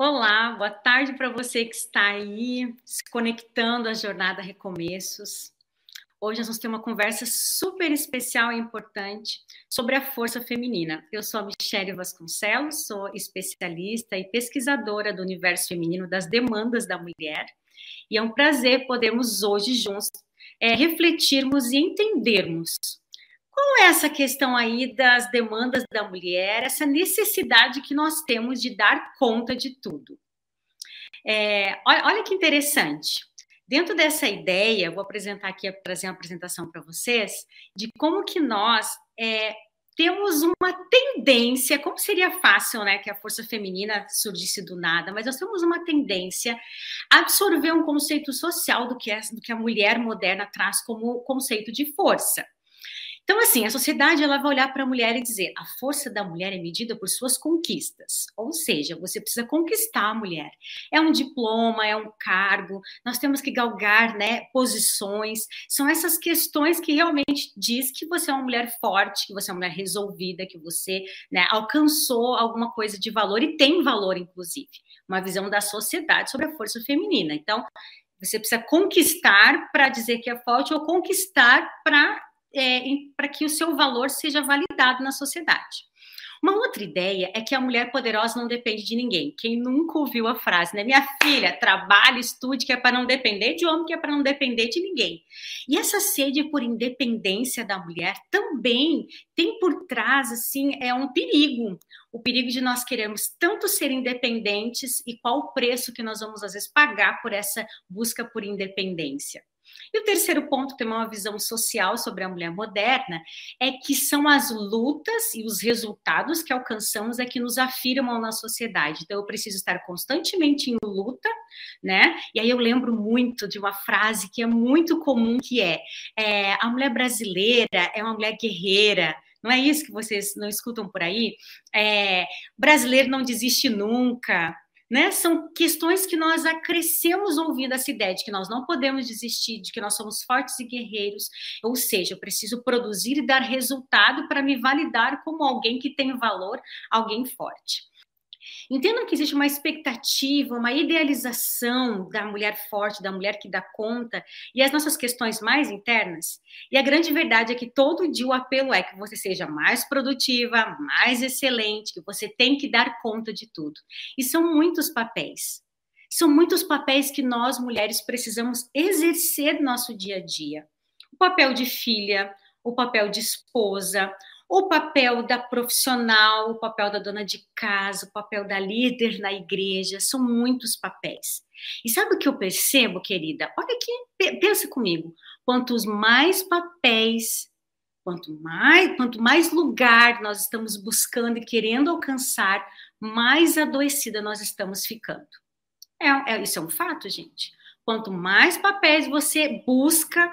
Olá, boa tarde para você que está aí se conectando à jornada Recomeços. Hoje nós vamos ter uma conversa super especial e importante sobre a força feminina. Eu sou a Michelle Vasconcelos, sou especialista e pesquisadora do universo feminino das demandas da mulher. E é um prazer podermos hoje juntos é, refletirmos e entendermos qual é essa questão aí das demandas da mulher, essa necessidade que nós temos de dar conta de tudo? É, olha, que interessante. Dentro dessa ideia, vou apresentar aqui, trazer uma apresentação para vocês de como que nós é, temos uma tendência, como seria fácil, né, que a força feminina surgisse do nada, mas nós temos uma tendência a absorver um conceito social do que, é, do que a mulher moderna traz como conceito de força. Então, assim, a sociedade ela vai olhar para a mulher e dizer: a força da mulher é medida por suas conquistas. Ou seja, você precisa conquistar a mulher. É um diploma, é um cargo, nós temos que galgar né, posições. São essas questões que realmente diz que você é uma mulher forte, que você é uma mulher resolvida, que você né, alcançou alguma coisa de valor e tem valor, inclusive. Uma visão da sociedade sobre a força feminina. Então, você precisa conquistar para dizer que é forte ou conquistar para é, para que o seu valor seja validado na sociedade. Uma outra ideia é que a mulher poderosa não depende de ninguém. Quem nunca ouviu a frase, né? Minha filha, trabalhe, estude, que é para não depender de homem, que é para não depender de ninguém. E essa sede por independência da mulher também tem por trás, assim, é um perigo. O perigo de nós queremos tanto ser independentes e qual o preço que nós vamos, às vezes, pagar por essa busca por independência. E o terceiro ponto, tem uma visão social sobre a mulher moderna, é que são as lutas e os resultados que alcançamos é que nos afirmam na sociedade. Então, eu preciso estar constantemente em luta, né? E aí eu lembro muito de uma frase que é muito comum, que é, é a mulher brasileira é uma mulher guerreira, não é isso que vocês não escutam por aí? É, brasileiro não desiste nunca, né? São questões que nós acrescemos ouvindo essa ideia de que nós não podemos desistir, de que nós somos fortes e guerreiros, ou seja, eu preciso produzir e dar resultado para me validar como alguém que tem valor, alguém forte. Entendam que existe uma expectativa, uma idealização da mulher forte, da mulher que dá conta, e as nossas questões mais internas. E a grande verdade é que todo dia o apelo é que você seja mais produtiva, mais excelente, que você tem que dar conta de tudo. E são muitos papéis. São muitos papéis que nós mulheres precisamos exercer no nosso dia a dia. O papel de filha, o papel de esposa, o papel da profissional, o papel da dona de casa, o papel da líder na igreja, são muitos papéis. E sabe o que eu percebo, querida? Olha aqui, pensa comigo. Quantos mais papéis, quanto mais, quanto mais lugar nós estamos buscando e querendo alcançar, mais adoecida nós estamos ficando. É, é, isso é um fato, gente. Quanto mais papéis você busca,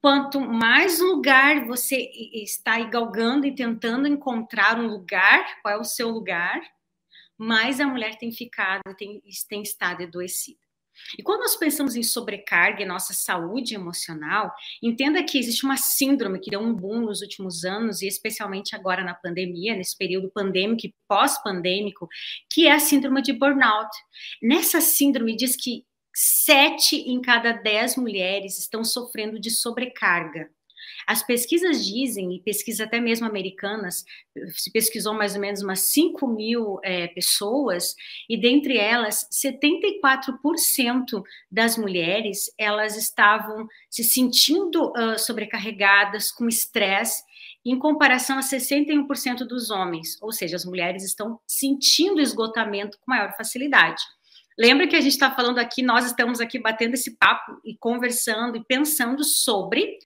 Quanto mais lugar você está aí galgando e tentando encontrar um lugar, qual é o seu lugar, mais a mulher tem ficado, tem, tem estado adoecida. E quando nós pensamos em sobrecarga e nossa saúde emocional, entenda que existe uma síndrome que deu um boom nos últimos anos, e especialmente agora na pandemia, nesse período pandêmico e pós-pandêmico, que é a síndrome de burnout. Nessa síndrome diz que sete em cada dez mulheres estão sofrendo de sobrecarga. As pesquisas dizem, e pesquisas até mesmo americanas, se pesquisou mais ou menos umas 5 mil é, pessoas, e dentre elas, 74% das mulheres, elas estavam se sentindo uh, sobrecarregadas, com estresse, em comparação a 61% dos homens, ou seja, as mulheres estão sentindo esgotamento com maior facilidade. Lembra que a gente está falando aqui, nós estamos aqui batendo esse papo e conversando e pensando sobre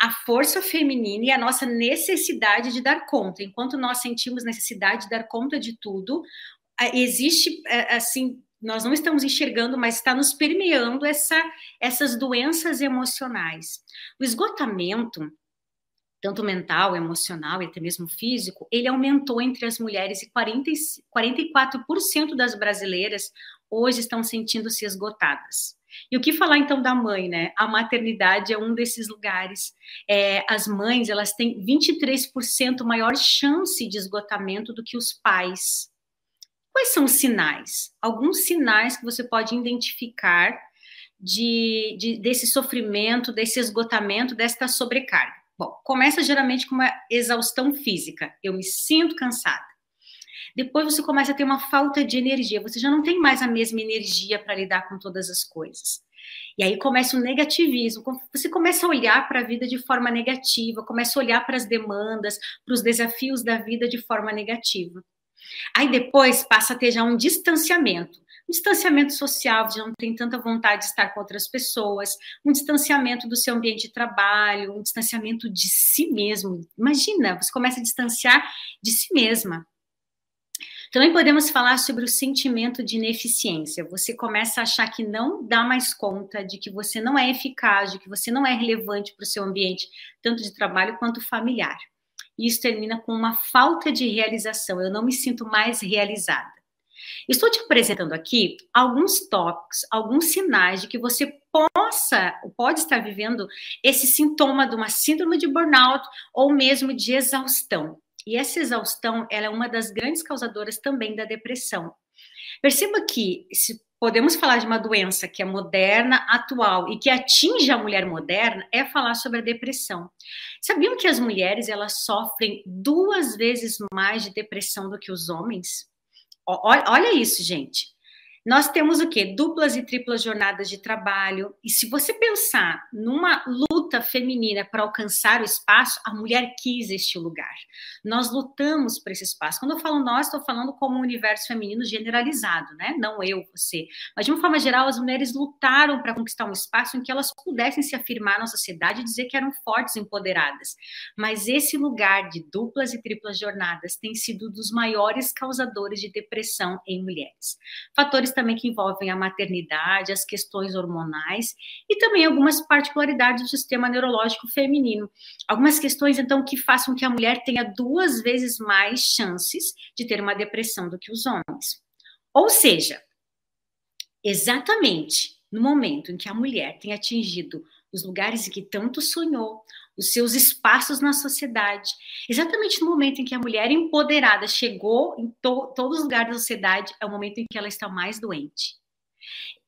a força feminina e a nossa necessidade de dar conta. Enquanto nós sentimos necessidade de dar conta de tudo, existe assim nós não estamos enxergando, mas está nos permeando essa, essas doenças emocionais. O esgotamento tanto mental, emocional e até mesmo físico, ele aumentou entre as mulheres e 40, 44% das brasileiras hoje estão sentindo-se esgotadas. E o que falar então da mãe, né? A maternidade é um desses lugares. É, as mães elas têm 23% maior chance de esgotamento do que os pais. Quais são os sinais? Alguns sinais que você pode identificar de, de, desse sofrimento, desse esgotamento, desta sobrecarga. Bom, começa geralmente com uma exaustão física. Eu me sinto cansada. Depois você começa a ter uma falta de energia. Você já não tem mais a mesma energia para lidar com todas as coisas. E aí começa o negativismo. Você começa a olhar para a vida de forma negativa, começa a olhar para as demandas, para os desafios da vida de forma negativa. Aí depois passa a ter já um distanciamento. Um distanciamento social, já não tem tanta vontade de estar com outras pessoas, um distanciamento do seu ambiente de trabalho, um distanciamento de si mesmo. Imagina, você começa a distanciar de si mesma. Também podemos falar sobre o sentimento de ineficiência. Você começa a achar que não dá mais conta, de que você não é eficaz, de que você não é relevante para o seu ambiente, tanto de trabalho quanto familiar. E isso termina com uma falta de realização. Eu não me sinto mais realizada. Estou te apresentando aqui alguns tópicos, alguns sinais de que você possa, pode estar vivendo esse sintoma de uma síndrome de burnout ou mesmo de exaustão. E essa exaustão, é uma das grandes causadoras também da depressão. Perceba que se podemos falar de uma doença que é moderna, atual e que atinge a mulher moderna, é falar sobre a depressão. Sabiam que as mulheres elas sofrem duas vezes mais de depressão do que os homens? Olha isso, gente. Nós temos o quê? Duplas e triplas jornadas de trabalho. E se você pensar numa luta feminina para alcançar o espaço, a mulher quis este lugar. Nós lutamos por esse espaço. Quando eu falo nós, estou falando como um universo feminino generalizado, né? Não eu, você. Mas de uma forma geral, as mulheres lutaram para conquistar um espaço em que elas pudessem se afirmar na sociedade e dizer que eram fortes empoderadas. Mas esse lugar de duplas e triplas jornadas tem sido dos maiores causadores de depressão em mulheres. Fatores também que envolvem a maternidade, as questões hormonais e também algumas particularidades do sistema neurológico feminino. Algumas questões, então, que façam que a mulher tenha duas vezes mais chances de ter uma depressão do que os homens. Ou seja, exatamente no momento em que a mulher tem atingido os lugares em que tanto sonhou, os seus espaços na sociedade. Exatamente no momento em que a mulher empoderada chegou em to todos os lugares da sociedade, é o momento em que ela está mais doente.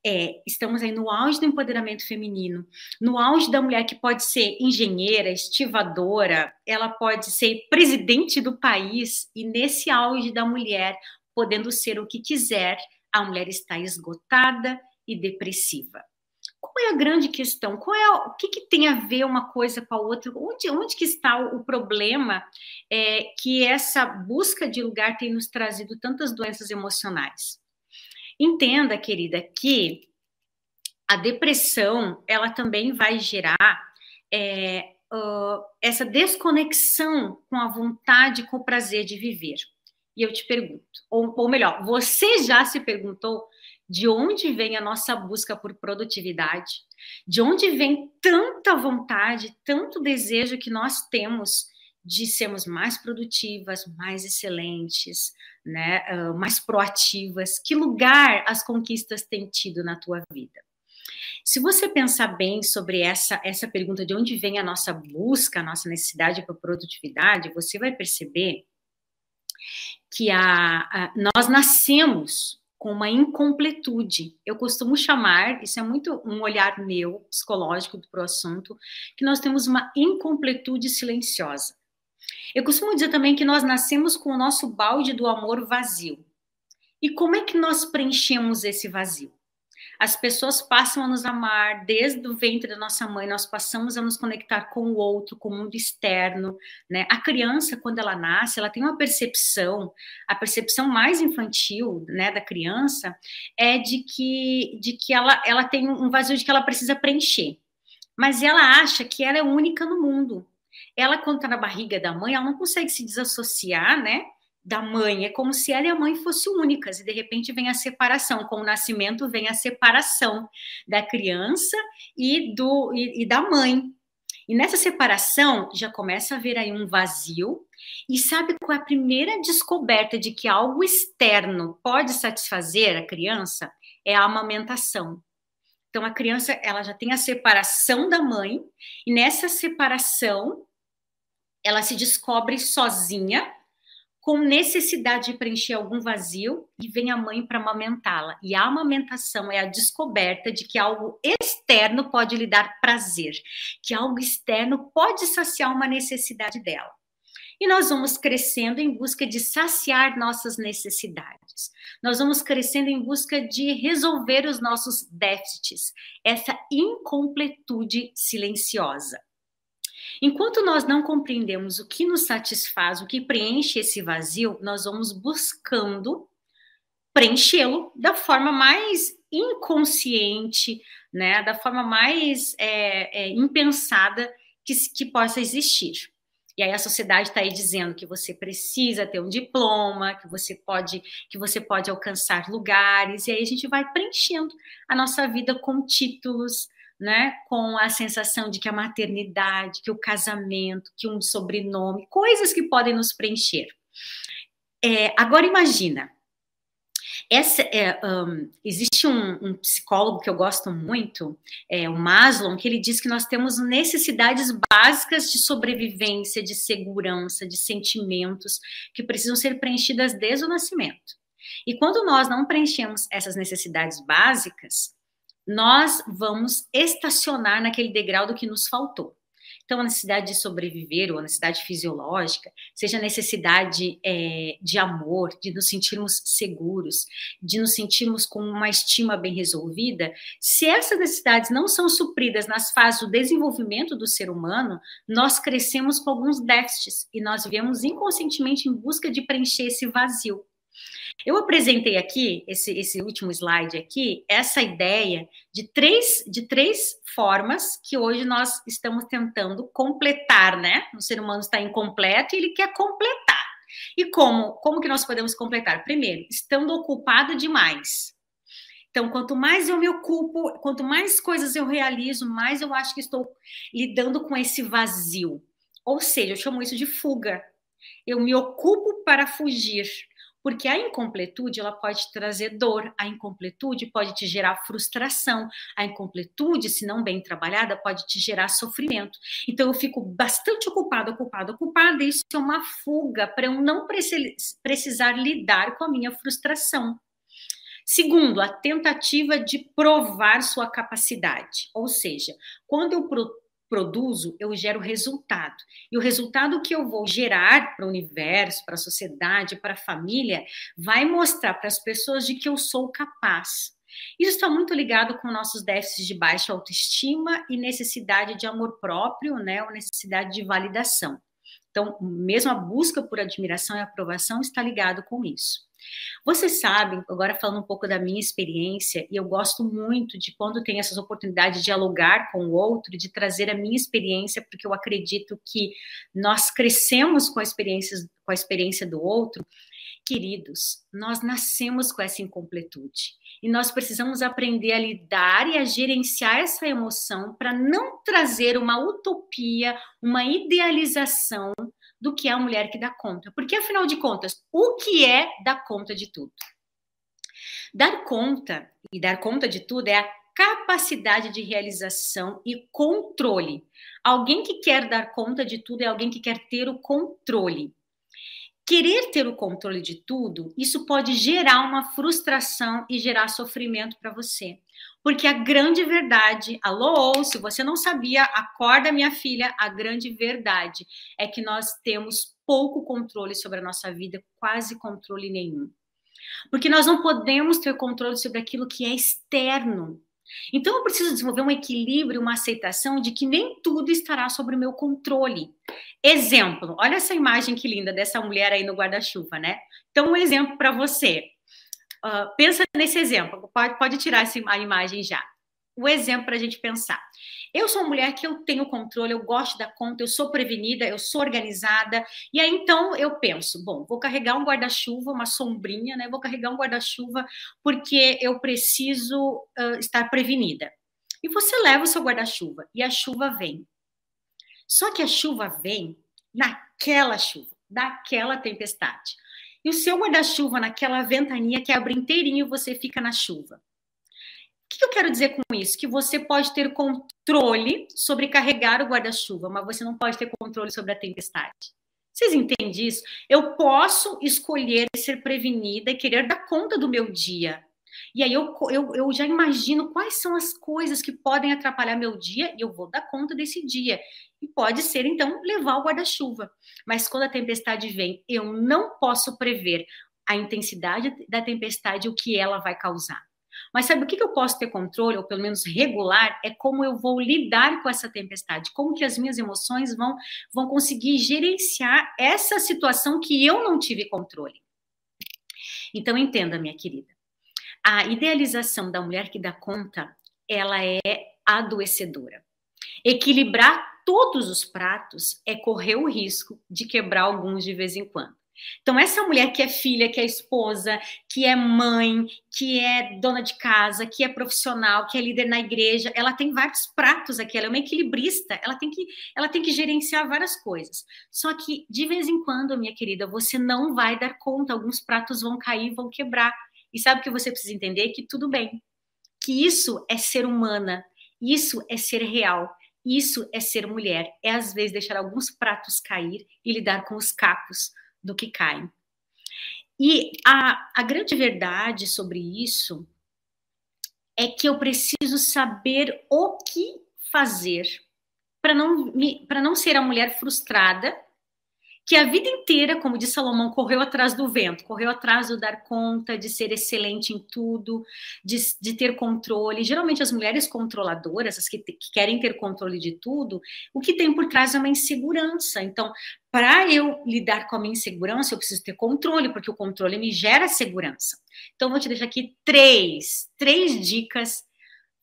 É, estamos aí no auge do empoderamento feminino, no auge da mulher que pode ser engenheira, estivadora, ela pode ser presidente do país, e nesse auge da mulher, podendo ser o que quiser, a mulher está esgotada e depressiva. Qual é a grande questão? Qual é o que, que tem a ver uma coisa com a outra? Onde, onde que está o, o problema é, que essa busca de lugar tem nos trazido tantas doenças emocionais? Entenda, querida, que a depressão ela também vai gerar é, uh, essa desconexão com a vontade, com o prazer de viver. E eu te pergunto, ou, ou melhor, você já se perguntou de onde vem a nossa busca por produtividade, de onde vem tanta vontade, tanto desejo que nós temos de sermos mais produtivas, mais excelentes, né, uh, mais proativas. Que lugar as conquistas têm tido na tua vida? Se você pensar bem sobre essa, essa pergunta de onde vem a nossa busca, a nossa necessidade por produtividade, você vai perceber que a, a nós nascemos com uma incompletude. Eu costumo chamar, isso é muito um olhar meu, psicológico para o assunto, que nós temos uma incompletude silenciosa. Eu costumo dizer também que nós nascemos com o nosso balde do amor vazio. E como é que nós preenchemos esse vazio? As pessoas passam a nos amar desde o ventre da nossa mãe, nós passamos a nos conectar com o outro, com o mundo externo, né? A criança, quando ela nasce, ela tem uma percepção, a percepção mais infantil, né, da criança é de que de que ela ela tem um vazio de que ela precisa preencher. Mas ela acha que ela é única no mundo. Ela quando está na barriga da mãe, ela não consegue se desassociar, né? Da mãe. É como se ela e a mãe fossem únicas, e de repente vem a separação. Com o nascimento vem a separação da criança e, do, e, e da mãe. E nessa separação já começa a haver aí um vazio. E sabe qual é a primeira descoberta de que algo externo pode satisfazer a criança? É a amamentação. Então a criança ela já tem a separação da mãe e nessa separação ela se descobre sozinha com necessidade de preencher algum vazio e vem a mãe para amamentá-la. E a amamentação é a descoberta de que algo externo pode lhe dar prazer, que algo externo pode saciar uma necessidade dela. E nós vamos crescendo em busca de saciar nossas necessidades. Nós vamos crescendo em busca de resolver os nossos déficits, essa incompletude silenciosa. Enquanto nós não compreendemos o que nos satisfaz, o que preenche esse vazio, nós vamos buscando preenchê-lo da forma mais inconsciente, né, da forma mais é, é, impensada que, que possa existir. E aí a sociedade está aí dizendo que você precisa ter um diploma, que você pode, que você pode alcançar lugares, e aí a gente vai preenchendo a nossa vida com títulos, né, com a sensação de que a maternidade, que o casamento, que um sobrenome, coisas que podem nos preencher. É, agora imagina, essa, é, um, existe um, um, psicólogo que eu gosto muito, é, o Maslow, que ele diz que nós temos necessidades básicas de sobrevivência, de segurança, de sentimentos que precisam ser preenchidas desde o nascimento. E quando nós não preenchemos essas necessidades básicas, nós vamos estacionar naquele degrau do que nos faltou. Então, a necessidade de sobreviver, ou a necessidade fisiológica, seja a necessidade é, de amor, de nos sentirmos seguros, de nos sentirmos com uma estima bem resolvida, se essas necessidades não são supridas nas fases do desenvolvimento do ser humano, nós crescemos com alguns déficits e nós vivemos inconscientemente em busca de preencher esse vazio. Eu apresentei aqui, esse, esse último slide aqui, essa ideia de três, de três formas que hoje nós estamos tentando completar, né? O ser humano está incompleto e ele quer completar. E como? Como que nós podemos completar? Primeiro, estando ocupado demais. Então, quanto mais eu me ocupo, quanto mais coisas eu realizo, mais eu acho que estou lidando com esse vazio. Ou seja, eu chamo isso de fuga. Eu me ocupo para fugir porque a incompletude ela pode trazer dor, a incompletude pode te gerar frustração, a incompletude, se não bem trabalhada, pode te gerar sofrimento. Então eu fico bastante ocupada, ocupada, ocupada, e isso é uma fuga para eu não precisar lidar com a minha frustração. Segundo, a tentativa de provar sua capacidade, ou seja, quando eu produzo, eu gero resultado. E o resultado que eu vou gerar para o universo, para a sociedade, para a família, vai mostrar para as pessoas de que eu sou capaz. Isso está muito ligado com nossos déficits de baixa autoestima e necessidade de amor próprio, né, ou necessidade de validação. Então, mesmo a busca por admiração e aprovação está ligado com isso. Vocês sabem, agora falando um pouco da minha experiência, e eu gosto muito de quando tem essas oportunidades de dialogar com o outro, de trazer a minha experiência, porque eu acredito que nós crescemos com a experiência, com a experiência do outro. Queridos, nós nascemos com essa incompletude e nós precisamos aprender a lidar e a gerenciar essa emoção para não trazer uma utopia, uma idealização do que é a mulher que dá conta. Porque, afinal de contas, o que é dar conta de tudo? Dar conta e dar conta de tudo é a capacidade de realização e controle. Alguém que quer dar conta de tudo é alguém que quer ter o controle. Querer ter o controle de tudo, isso pode gerar uma frustração e gerar sofrimento para você. Porque a grande verdade, alô, se você não sabia, acorda minha filha, a grande verdade é que nós temos pouco controle sobre a nossa vida, quase controle nenhum. Porque nós não podemos ter controle sobre aquilo que é externo. Então eu preciso desenvolver um equilíbrio, uma aceitação de que nem tudo estará sob o meu controle. Exemplo, olha essa imagem que linda dessa mulher aí no guarda-chuva, né? Então um exemplo para você. Uh, pensa nesse exemplo, pode, pode tirar essa, a imagem já. O exemplo para a gente pensar. Eu sou uma mulher que eu tenho controle, eu gosto da conta, eu sou prevenida, eu sou organizada. E aí então eu penso, bom, vou carregar um guarda-chuva, uma sombrinha, né? Vou carregar um guarda-chuva porque eu preciso uh, estar prevenida. E você leva o seu guarda-chuva e a chuva vem. Só que a chuva vem naquela chuva, daquela tempestade. E o seu guarda-chuva naquela ventania quebra inteirinho e você fica na chuva. O que eu quero dizer com isso? Que você pode ter controle sobre carregar o guarda-chuva, mas você não pode ter controle sobre a tempestade. Vocês entendem isso? Eu posso escolher ser prevenida e querer dar conta do meu dia. E aí eu, eu, eu já imagino quais são as coisas que podem atrapalhar meu dia e eu vou dar conta desse dia. E pode ser, então, levar o guarda-chuva. Mas quando a tempestade vem, eu não posso prever a intensidade da tempestade, o que ela vai causar. Mas sabe o que eu posso ter controle, ou pelo menos regular, é como eu vou lidar com essa tempestade, como que as minhas emoções vão, vão conseguir gerenciar essa situação que eu não tive controle. Então, entenda, minha querida, a idealização da mulher que dá conta, ela é adoecedora. Equilibrar todos os pratos é correr o risco de quebrar alguns de vez em quando. Então, essa mulher que é filha, que é esposa, que é mãe, que é dona de casa, que é profissional, que é líder na igreja, ela tem vários pratos aqui, ela é uma equilibrista, ela tem que, ela tem que gerenciar várias coisas. Só que, de vez em quando, minha querida, você não vai dar conta, alguns pratos vão cair, vão quebrar. E sabe o que você precisa entender? Que tudo bem. Que isso é ser humana, isso é ser real. Isso é ser mulher, é às vezes deixar alguns pratos cair e lidar com os cacos do que caem. E a, a grande verdade sobre isso é que eu preciso saber o que fazer para não, não ser a mulher frustrada que a vida inteira, como diz Salomão, correu atrás do vento, correu atrás do dar conta, de ser excelente em tudo, de, de ter controle. Geralmente, as mulheres controladoras, as que, que querem ter controle de tudo, o que tem por trás é uma insegurança. Então, para eu lidar com a minha insegurança, eu preciso ter controle, porque o controle me gera segurança. Então, vou te deixar aqui três, três dicas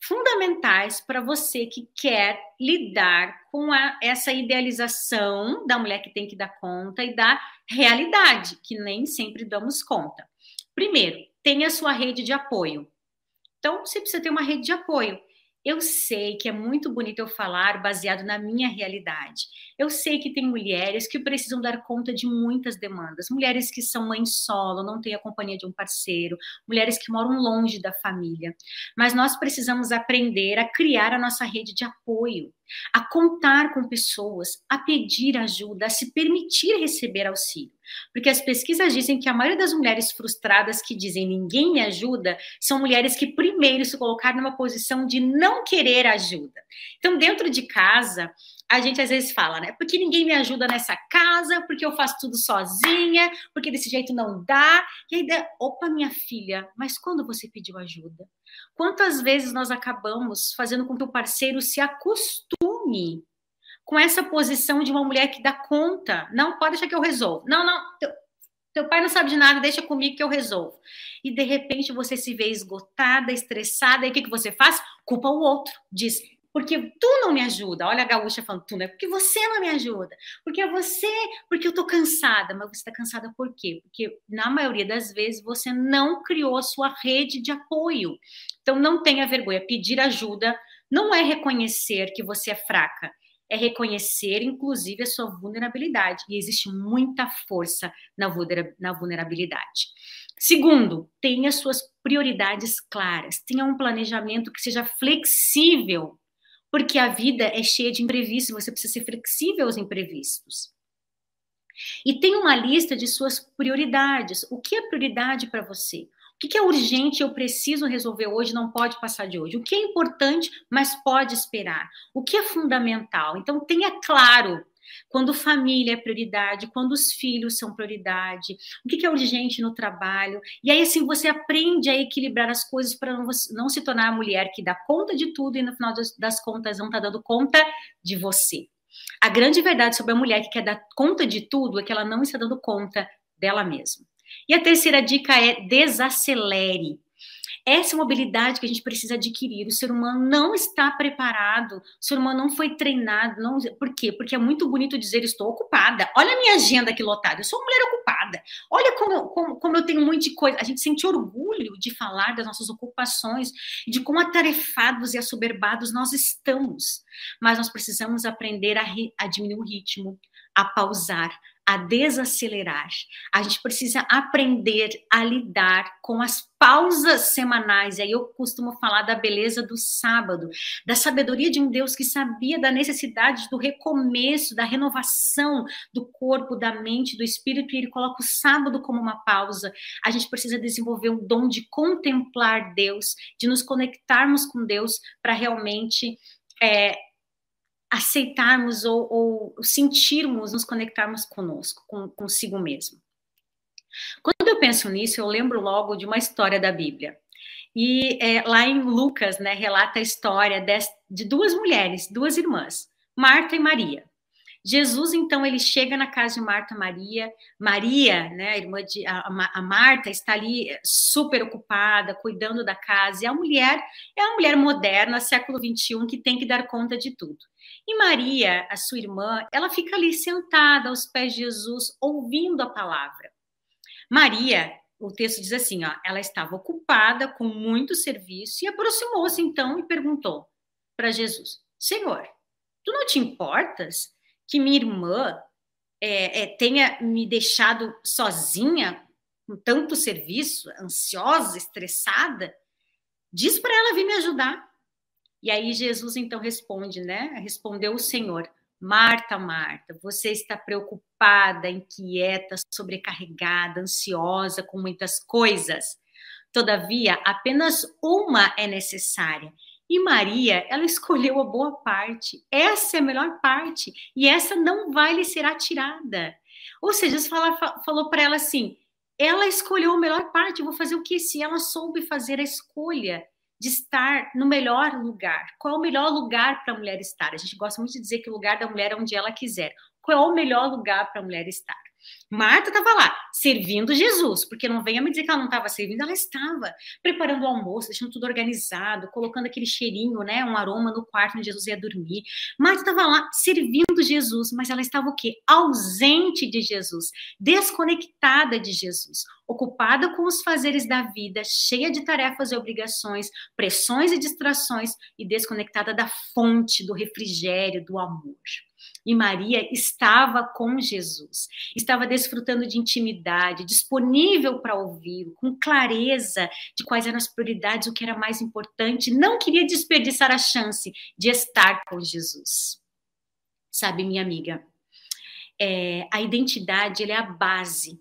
fundamentais para você que quer lidar com a, essa idealização da mulher que tem que dar conta e da realidade, que nem sempre damos conta. Primeiro, tenha sua rede de apoio. Então, você precisa ter uma rede de apoio. Eu sei que é muito bonito eu falar baseado na minha realidade. Eu sei que tem mulheres que precisam dar conta de muitas demandas, mulheres que são mães solo, não têm a companhia de um parceiro, mulheres que moram longe da família. Mas nós precisamos aprender a criar a nossa rede de apoio, a contar com pessoas, a pedir ajuda, a se permitir receber auxílio. Porque as pesquisas dizem que a maioria das mulheres frustradas que dizem ninguém me ajuda são mulheres que primeiro se colocaram numa posição de não querer ajuda. Então, dentro de casa, a gente às vezes fala, né? Porque ninguém me ajuda nessa casa, porque eu faço tudo sozinha, porque desse jeito não dá. E aí, opa, minha filha, mas quando você pediu ajuda? Quantas vezes nós acabamos fazendo com que o parceiro se acostume com essa posição de uma mulher que dá conta. Não, pode deixar que eu resolvo. Não, não, teu, teu pai não sabe de nada, deixa comigo que eu resolvo. E de repente você se vê esgotada, estressada, e o que, que você faz? Culpa o outro. Diz, porque tu não me ajuda. Olha a gaúcha falando, tu, né? Porque você não me ajuda. Porque é você, porque eu tô cansada. Mas você está cansada por quê? Porque na maioria das vezes você não criou a sua rede de apoio. Então não tenha vergonha. Pedir ajuda não é reconhecer que você é fraca é reconhecer, inclusive, a sua vulnerabilidade. E existe muita força na vulnerabilidade. Segundo, tenha suas prioridades claras, tenha um planejamento que seja flexível, porque a vida é cheia de imprevistos, você precisa ser flexível aos imprevistos. E tenha uma lista de suas prioridades. O que é prioridade para você? O que é urgente eu preciso resolver hoje, não pode passar de hoje? O que é importante, mas pode esperar? O que é fundamental? Então, tenha claro quando família é prioridade, quando os filhos são prioridade, o que é urgente no trabalho. E aí, assim, você aprende a equilibrar as coisas para não, não, se tornar a mulher que dá conta de tudo e no final das, das contas não está dando conta de você. A grande verdade sobre a mulher que quer dar conta de tudo é que ela não está dando conta dela mesma. E a terceira dica é desacelere. Essa é uma habilidade que a gente precisa adquirir. O ser humano não está preparado, o ser humano não foi treinado. Não... Por quê? Porque é muito bonito dizer estou ocupada. Olha a minha agenda aqui lotada, eu sou uma mulher ocupada. Olha como, como, como eu tenho um monte de coisa. A gente sente orgulho de falar das nossas ocupações, de quão atarefados e assoberbados nós estamos. Mas nós precisamos aprender a, a diminuir o ritmo, a pausar, a desacelerar. A gente precisa aprender a lidar com as pausas semanais. E aí eu costumo falar da beleza do sábado, da sabedoria de um Deus que sabia da necessidade do recomeço, da renovação do corpo, da mente, do espírito, e ele coloca o sábado como uma pausa. A gente precisa desenvolver um dom de contemplar Deus, de nos conectarmos com Deus para realmente é, aceitarmos ou, ou, sentirmos, nos conectarmos conosco, com, consigo mesmo. Quando eu penso nisso, eu lembro logo de uma história da Bíblia. E é, lá em Lucas, né, relata a história de, de duas mulheres, duas irmãs, Marta e Maria. Jesus, então, ele chega na casa de Marta e Maria. Maria, né, a irmã de a, a, Marta, está ali eh, super ocupada, cuidando da casa. E a mulher é uma mulher moderna, século 21, que tem que dar conta de tudo. E Maria, a sua irmã, ela fica ali sentada aos pés de Jesus, ouvindo a palavra. Maria, o texto diz assim, ó, ela estava ocupada com muito serviço e aproximou-se então e perguntou para Jesus: Senhor, tu não te importas que minha irmã é, é, tenha me deixado sozinha com tanto serviço, ansiosa, estressada? Diz para ela vir me ajudar. E aí Jesus então responde, né? Respondeu o Senhor: Marta, Marta, você está preocupada, inquieta, sobrecarregada, ansiosa com muitas coisas. Todavia, apenas uma é necessária. E Maria, ela escolheu a boa parte. Essa é a melhor parte. E essa não vai lhe ser atirada. Ou seja, Jesus fala, falou para ela assim: ela escolheu a melhor parte. Vou fazer o que? Se ela soube fazer a escolha de estar no melhor lugar. Qual é o melhor lugar para a mulher estar? A gente gosta muito de dizer que o lugar da mulher é onde ela quiser. Qual é o melhor lugar para a mulher estar? Marta estava lá, servindo Jesus, porque não venha me dizer que ela não estava servindo, ela estava preparando o almoço, deixando tudo organizado, colocando aquele cheirinho, né, um aroma no quarto onde Jesus ia dormir. Marta estava lá servindo Jesus, mas ela estava o quê? Ausente de Jesus, desconectada de Jesus, ocupada com os fazeres da vida, cheia de tarefas e obrigações, pressões e distrações e desconectada da fonte do refrigério, do amor. E Maria estava com Jesus, estava desfrutando de intimidade, disponível para ouvir, com clareza de quais eram as prioridades, o que era mais importante, não queria desperdiçar a chance de estar com Jesus. Sabe, minha amiga, é, a identidade é a base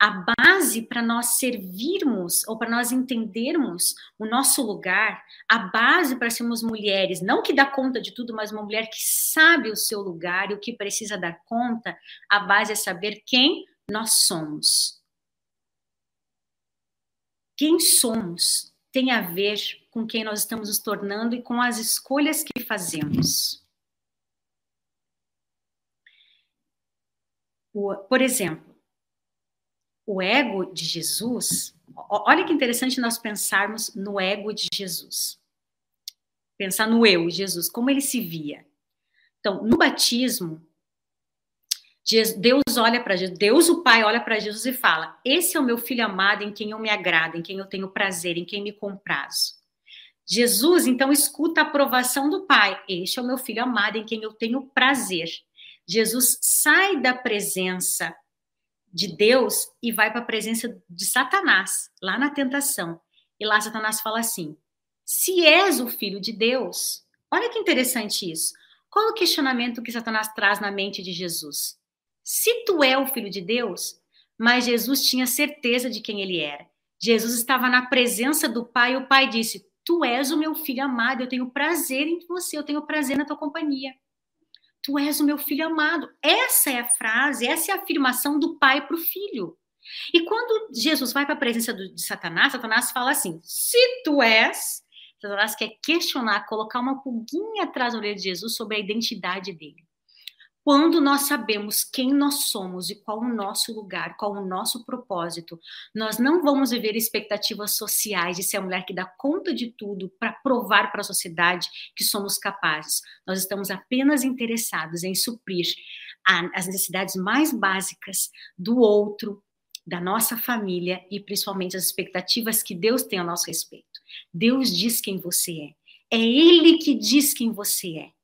a base para nós servirmos ou para nós entendermos o nosso lugar, a base para sermos mulheres, não que dá conta de tudo, mas uma mulher que sabe o seu lugar e o que precisa dar conta, a base é saber quem nós somos. Quem somos tem a ver com quem nós estamos nos tornando e com as escolhas que fazemos. Por exemplo, o ego de Jesus, olha que interessante nós pensarmos no ego de Jesus. Pensar no eu, Jesus, como ele se via. Então, no batismo, Deus olha para Jesus, Deus o Pai olha para Jesus e fala: Esse é o meu filho amado em quem eu me agrado, em quem eu tenho prazer, em quem me comprazo. Jesus então escuta a aprovação do Pai: Este é o meu filho amado em quem eu tenho prazer. Jesus sai da presença de Deus e vai para a presença de Satanás, lá na tentação. E lá Satanás fala assim: se és o filho de Deus, olha que interessante isso. Qual o questionamento que Satanás traz na mente de Jesus? Se tu é o filho de Deus, mas Jesus tinha certeza de quem ele era. Jesus estava na presença do Pai e o Pai disse: Tu és o meu filho amado, eu tenho prazer em você, eu tenho prazer na tua companhia. Tu és o meu filho amado. Essa é a frase, essa é a afirmação do pai para o filho. E quando Jesus vai para a presença de Satanás, Satanás fala assim: se tu és, Satanás quer questionar, colocar uma pulguinha atrás da orelha de Jesus sobre a identidade dele. Quando nós sabemos quem nós somos e qual o nosso lugar, qual o nosso propósito, nós não vamos viver expectativas sociais de ser a mulher que dá conta de tudo para provar para a sociedade que somos capazes. Nós estamos apenas interessados em suprir as necessidades mais básicas do outro, da nossa família e principalmente as expectativas que Deus tem a nosso respeito. Deus diz quem você é. É Ele que diz quem você é.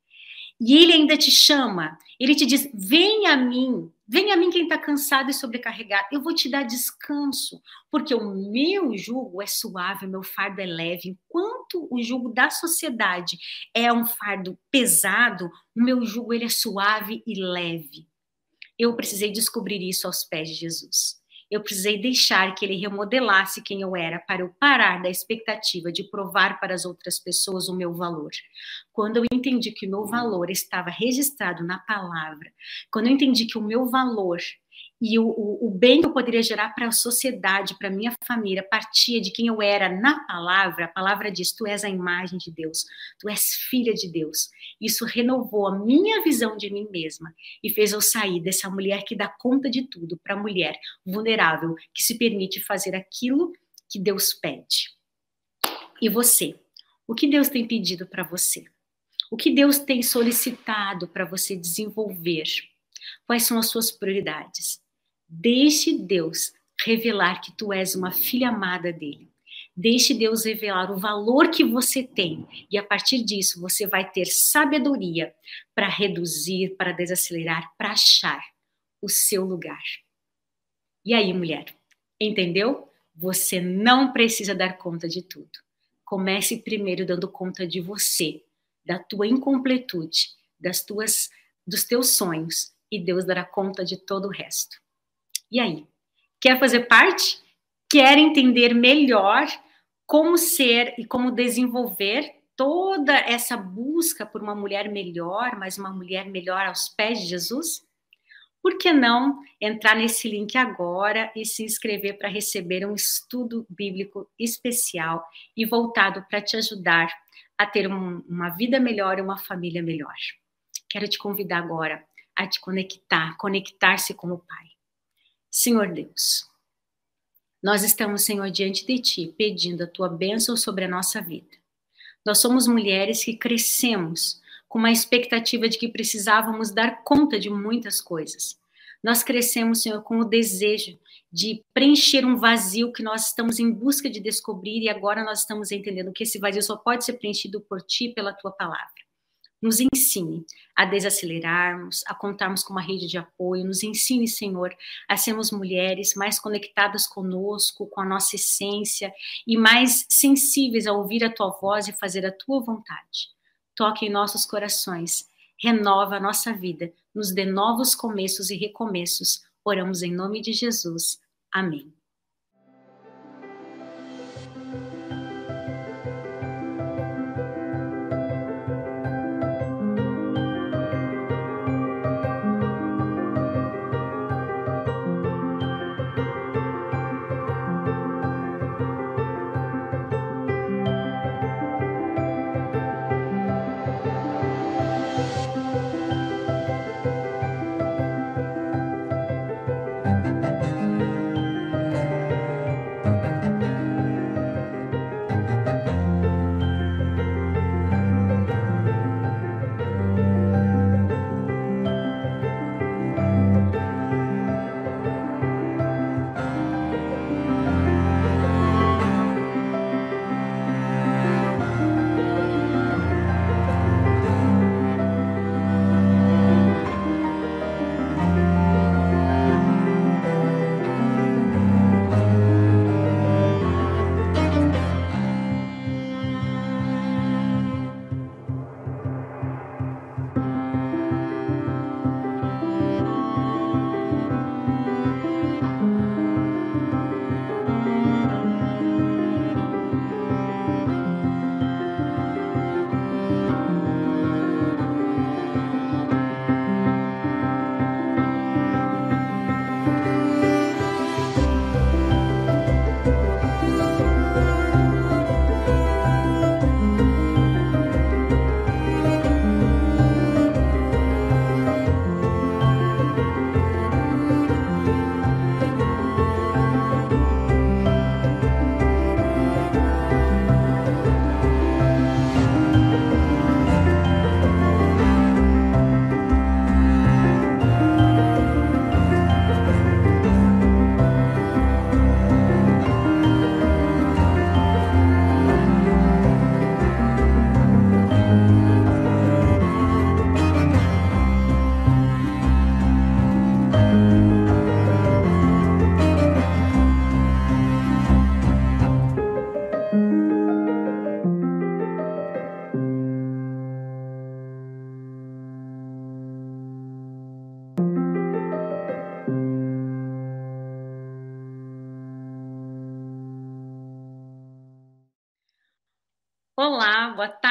E ele ainda te chama, Ele te diz: vem a mim, vem a mim quem está cansado e sobrecarregado, eu vou te dar descanso, porque o meu jugo é suave, o meu fardo é leve. Enquanto o jugo da sociedade é um fardo pesado, o meu jugo ele é suave e leve. Eu precisei descobrir isso aos pés de Jesus. Eu precisei deixar que ele remodelasse quem eu era para eu parar da expectativa de provar para as outras pessoas o meu valor. Quando eu entendi que o meu valor estava registrado na palavra, quando eu entendi que o meu valor e o, o, o bem que eu poderia gerar para a sociedade, para minha família, partia de quem eu era na palavra. A palavra diz: Tu és a imagem de Deus, tu és filha de Deus. Isso renovou a minha visão de mim mesma e fez eu sair dessa mulher que dá conta de tudo para a mulher vulnerável que se permite fazer aquilo que Deus pede. E você? O que Deus tem pedido para você? O que Deus tem solicitado para você desenvolver? Quais são as suas prioridades? Deixe Deus revelar que tu és uma filha amada dele. Deixe Deus revelar o valor que você tem e a partir disso você vai ter sabedoria para reduzir, para desacelerar, para achar o seu lugar. E aí, mulher, entendeu? Você não precisa dar conta de tudo. Comece primeiro dando conta de você, da tua incompletude, das tuas dos teus sonhos e Deus dará conta de todo o resto. E aí? Quer fazer parte? Quer entender melhor como ser e como desenvolver toda essa busca por uma mulher melhor, mas uma mulher melhor aos pés de Jesus? Por que não entrar nesse link agora e se inscrever para receber um estudo bíblico especial e voltado para te ajudar a ter um, uma vida melhor e uma família melhor? Quero te convidar agora a te conectar, conectar-se com o Pai. Senhor Deus, nós estamos, Senhor, diante de Ti, pedindo a Tua bênção sobre a nossa vida. Nós somos mulheres que crescemos com uma expectativa de que precisávamos dar conta de muitas coisas. Nós crescemos, Senhor, com o desejo de preencher um vazio que nós estamos em busca de descobrir e agora nós estamos entendendo que esse vazio só pode ser preenchido por Ti, pela Tua palavra nos ensine a desacelerarmos, a contarmos com uma rede de apoio, nos ensine, Senhor, a sermos mulheres mais conectadas conosco, com a nossa essência e mais sensíveis a ouvir a tua voz e fazer a tua vontade. Toque em nossos corações, renova a nossa vida, nos dê novos começos e recomeços. Oramos em nome de Jesus. Amém.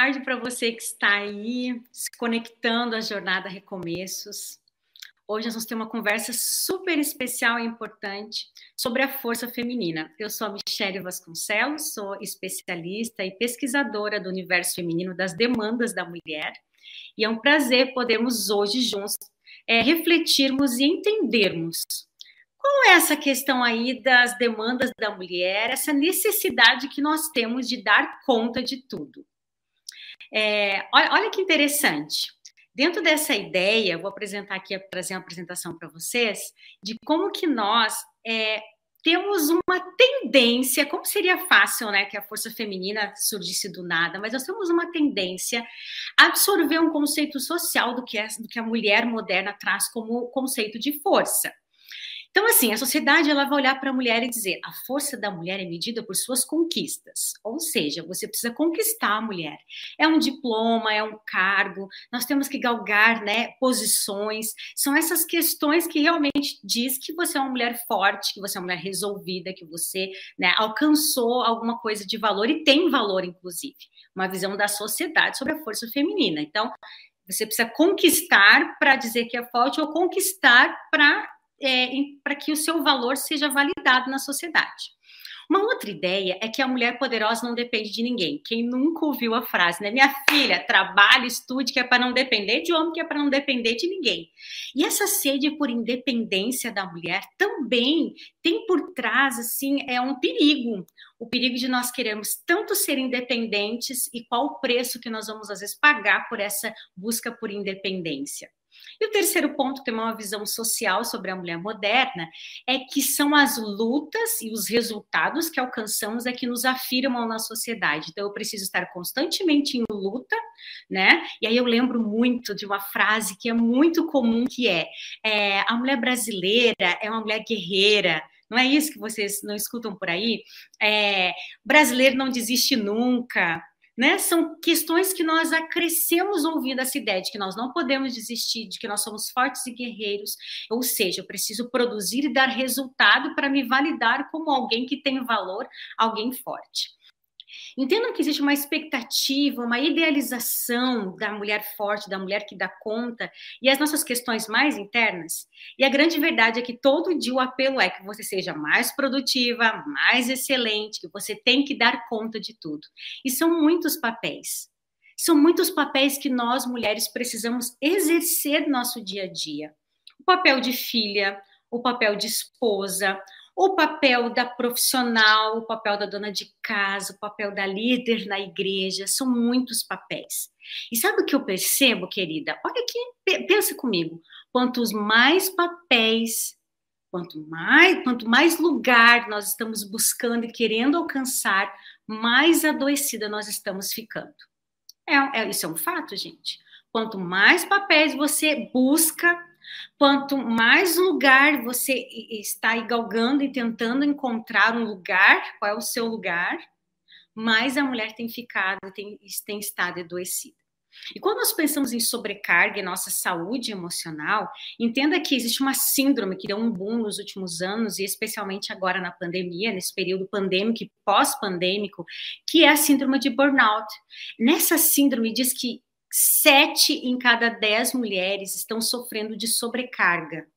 Tarde para você que está aí se conectando à jornada Recomeços. Hoje nós vamos ter uma conversa super especial e importante sobre a força feminina. Eu sou a Michelle Vasconcelos, sou especialista e pesquisadora do universo feminino das demandas da mulher. E é um prazer podermos hoje juntos é, refletirmos e entendermos qual é essa questão aí das demandas da mulher, essa necessidade que nós temos de dar conta de tudo. É, olha, que interessante. Dentro dessa ideia, vou apresentar aqui, trazer uma apresentação para vocês de como que nós é, temos uma tendência, como seria fácil, né, que a força feminina surgisse do nada, mas nós temos uma tendência a absorver um conceito social do que, é, do que a mulher moderna traz como conceito de força. Então, assim, a sociedade ela vai olhar para a mulher e dizer: a força da mulher é medida por suas conquistas. Ou seja, você precisa conquistar a mulher. É um diploma, é um cargo, nós temos que galgar né, posições. São essas questões que realmente diz que você é uma mulher forte, que você é uma mulher resolvida, que você né, alcançou alguma coisa de valor e tem valor, inclusive. Uma visão da sociedade sobre a força feminina. Então, você precisa conquistar para dizer que é forte ou conquistar para é, para que o seu valor seja validado na sociedade. Uma outra ideia é que a mulher poderosa não depende de ninguém. Quem nunca ouviu a frase, né? Minha filha, trabalhe, estude, que é para não depender de homem, que é para não depender de ninguém. E essa sede por independência da mulher também tem por trás, assim, é um perigo. O perigo de nós queremos tanto ser independentes e qual o preço que nós vamos, às vezes, pagar por essa busca por independência. E o terceiro ponto, que tem uma visão social sobre a mulher moderna, é que são as lutas e os resultados que alcançamos é que nos afirmam na sociedade. Então, eu preciso estar constantemente em luta, né? E aí eu lembro muito de uma frase que é muito comum, que é, é a mulher brasileira é uma mulher guerreira, não é isso que vocês não escutam por aí? É, brasileiro não desiste nunca, né? São questões que nós acrescemos ouvindo essa ideia de que nós não podemos desistir, de que nós somos fortes e guerreiros, ou seja, eu preciso produzir e dar resultado para me validar como alguém que tem valor, alguém forte. Entendam que existe uma expectativa, uma idealização da mulher forte, da mulher que dá conta, e as nossas questões mais internas. E a grande verdade é que todo dia o apelo é que você seja mais produtiva, mais excelente, que você tem que dar conta de tudo. E são muitos papéis. São muitos papéis que nós mulheres precisamos exercer no nosso dia a dia. O papel de filha, o papel de esposa, o papel da profissional, o papel da dona de casa, o papel da líder na igreja, são muitos papéis. E sabe o que eu percebo, querida? Olha aqui, pensa comigo. Quantos mais papéis, quanto mais, quanto mais lugar nós estamos buscando e querendo alcançar, mais adoecida nós estamos ficando. É, é, isso é um fato, gente. Quanto mais papéis você busca, Quanto mais lugar você está aí galgando e tentando encontrar um lugar, qual é o seu lugar, mais a mulher tem ficado, tem, tem estado adoecida. E quando nós pensamos em sobrecarga e nossa saúde emocional, entenda que existe uma síndrome que deu um boom nos últimos anos, e especialmente agora na pandemia, nesse período pandêmico e pós-pandêmico, que é a síndrome de burnout. Nessa síndrome diz que sete em cada dez mulheres estão sofrendo de sobrecarga.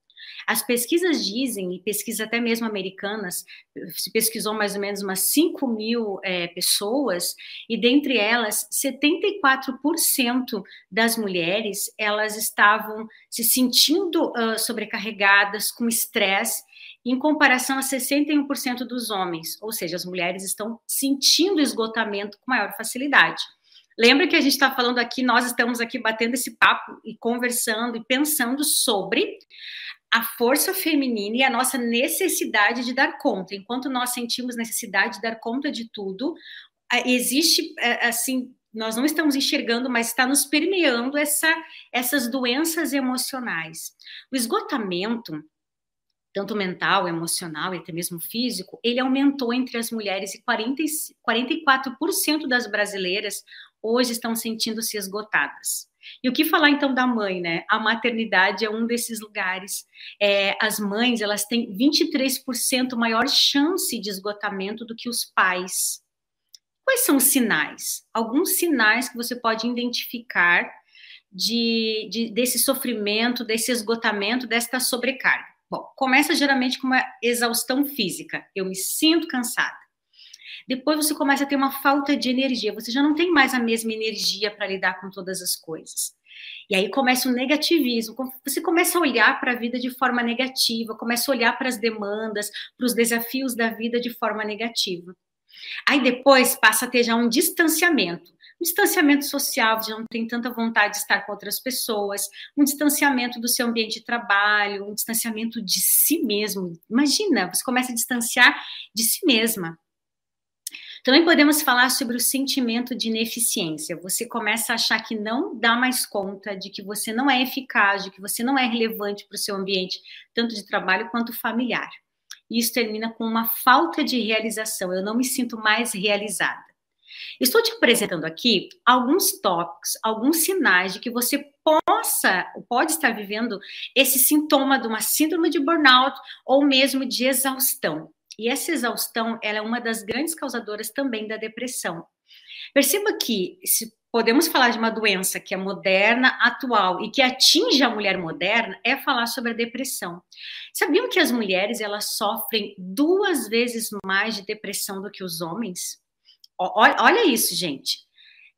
As pesquisas dizem, e pesquisas até mesmo americanas, se pesquisou mais ou menos umas 5 mil é, pessoas, e dentre elas, 74% das mulheres, elas estavam se sentindo uh, sobrecarregadas, com estresse, em comparação a 61% dos homens, ou seja, as mulheres estão sentindo esgotamento com maior facilidade. Lembra que a gente está falando aqui, nós estamos aqui batendo esse papo e conversando e pensando sobre a força feminina e a nossa necessidade de dar conta. Enquanto nós sentimos necessidade de dar conta de tudo, existe assim nós não estamos enxergando, mas está nos permeando essa, essas doenças emocionais. O esgotamento, tanto mental, emocional e até mesmo físico, ele aumentou entre as mulheres e 40, 44% das brasileiras hoje estão sentindo-se esgotadas. E o que falar então da mãe, né? A maternidade é um desses lugares. É, as mães elas têm 23% maior chance de esgotamento do que os pais. Quais são os sinais? Alguns sinais que você pode identificar de, de, desse sofrimento, desse esgotamento, desta sobrecarga. Bom, começa geralmente com uma exaustão física. Eu me sinto cansada. Depois você começa a ter uma falta de energia. Você já não tem mais a mesma energia para lidar com todas as coisas. E aí começa o negativismo. Você começa a olhar para a vida de forma negativa, começa a olhar para as demandas, para os desafios da vida de forma negativa. Aí depois passa a ter já um distanciamento. Um distanciamento social, já não tem tanta vontade de estar com outras pessoas, um distanciamento do seu ambiente de trabalho, um distanciamento de si mesmo. Imagina, você começa a distanciar de si mesma. Também podemos falar sobre o sentimento de ineficiência. Você começa a achar que não dá mais conta, de que você não é eficaz, de que você não é relevante para o seu ambiente, tanto de trabalho quanto familiar e isso termina com uma falta de realização. Eu não me sinto mais realizada. Estou te apresentando aqui alguns tópicos, alguns sinais de que você possa, pode estar vivendo esse sintoma de uma síndrome de burnout ou mesmo de exaustão. E essa exaustão, é uma das grandes causadoras também da depressão. Perceba que se podemos falar de uma doença que é moderna, atual e que atinge a mulher moderna, é falar sobre a depressão. Sabiam que as mulheres elas sofrem duas vezes mais de depressão do que os homens? Olha isso, gente.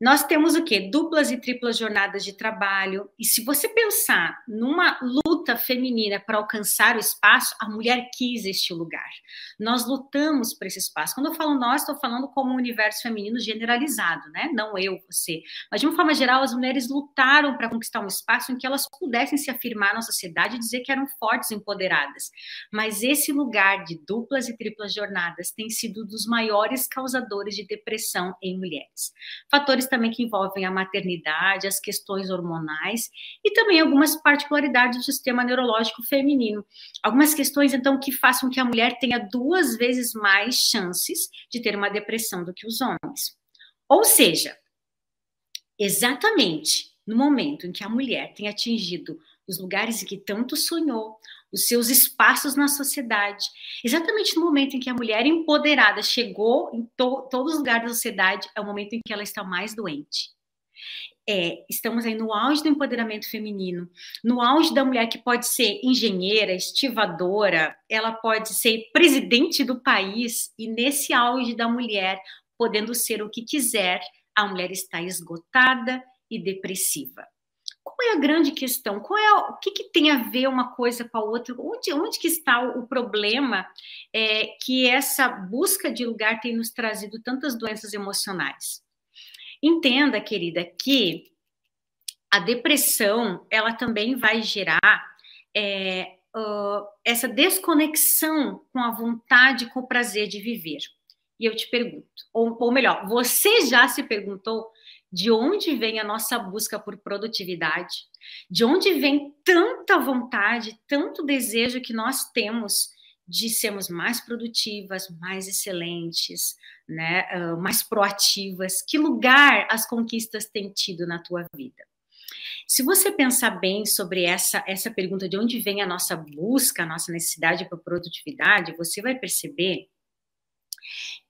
Nós temos o quê? Duplas e triplas jornadas de trabalho. E se você pensar numa luta feminina para alcançar o espaço, a mulher quis este lugar. Nós lutamos por esse espaço. Quando eu falo nós, estou falando como um universo feminino generalizado, né? Não eu, você. Mas de uma forma geral, as mulheres lutaram para conquistar um espaço em que elas pudessem se afirmar na sociedade e dizer que eram fortes empoderadas. Mas esse lugar de duplas e triplas jornadas tem sido dos maiores causadores de depressão em mulheres. Fatores também que envolvem a maternidade, as questões hormonais e também algumas particularidades do sistema neurológico feminino. Algumas questões, então, que façam que a mulher tenha duas vezes mais chances de ter uma depressão do que os homens. Ou seja, exatamente no momento em que a mulher tem atingido os lugares em que tanto sonhou, os seus espaços na sociedade. Exatamente no momento em que a mulher empoderada chegou em to todos os lugares da sociedade, é o momento em que ela está mais doente. É, estamos aí no auge do empoderamento feminino, no auge da mulher que pode ser engenheira, estivadora, ela pode ser presidente do país, e nesse auge da mulher, podendo ser o que quiser, a mulher está esgotada e depressiva. Qual é a grande questão? Qual é o que, que tem a ver uma coisa com a outra? Onde, onde que está o, o problema é, que essa busca de lugar tem nos trazido tantas doenças emocionais? Entenda, querida, que a depressão ela também vai gerar é, uh, essa desconexão com a vontade, com o prazer de viver. E eu te pergunto, ou, ou melhor, você já se perguntou de onde vem a nossa busca por produtividade, de onde vem tanta vontade, tanto desejo que nós temos de sermos mais produtivas, mais excelentes, né, mais proativas. Que lugar as conquistas têm tido na tua vida? Se você pensar bem sobre essa, essa pergunta de onde vem a nossa busca, a nossa necessidade por produtividade, você vai perceber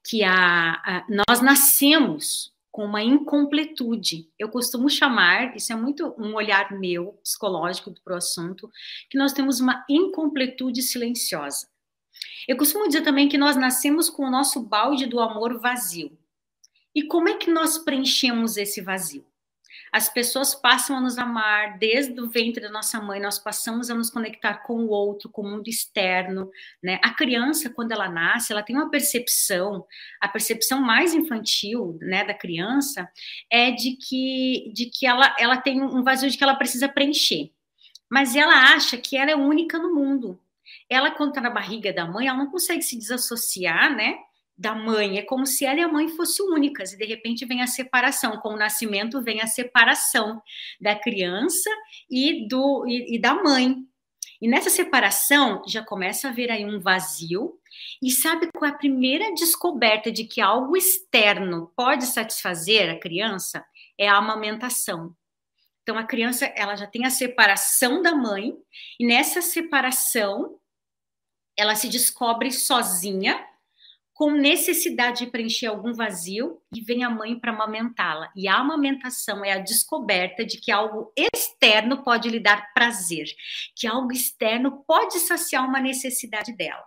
que a, a nós nascemos com uma incompletude. Eu costumo chamar, isso é muito um olhar meu, psicológico para o assunto, que nós temos uma incompletude silenciosa. Eu costumo dizer também que nós nascemos com o nosso balde do amor vazio. E como é que nós preenchemos esse vazio? As pessoas passam a nos amar desde o ventre da nossa mãe, nós passamos a nos conectar com o outro, com o mundo externo, né? A criança, quando ela nasce, ela tem uma percepção, a percepção mais infantil, né, da criança é de que de que ela ela tem um vazio de que ela precisa preencher. Mas ela acha que ela é única no mundo. Ela quando está na barriga da mãe, ela não consegue se desassociar, né? Da mãe. É como se ela e a mãe fossem únicas, e de repente vem a separação. Com o nascimento vem a separação da criança e, do, e, e da mãe. E nessa separação já começa a haver aí um vazio. E sabe qual é a primeira descoberta de que algo externo pode satisfazer a criança? É a amamentação. Então a criança ela já tem a separação da mãe e nessa separação ela se descobre sozinha com necessidade de preencher algum vazio e vem a mãe para amamentá-la. E a amamentação é a descoberta de que algo externo pode lhe dar prazer, que algo externo pode saciar uma necessidade dela.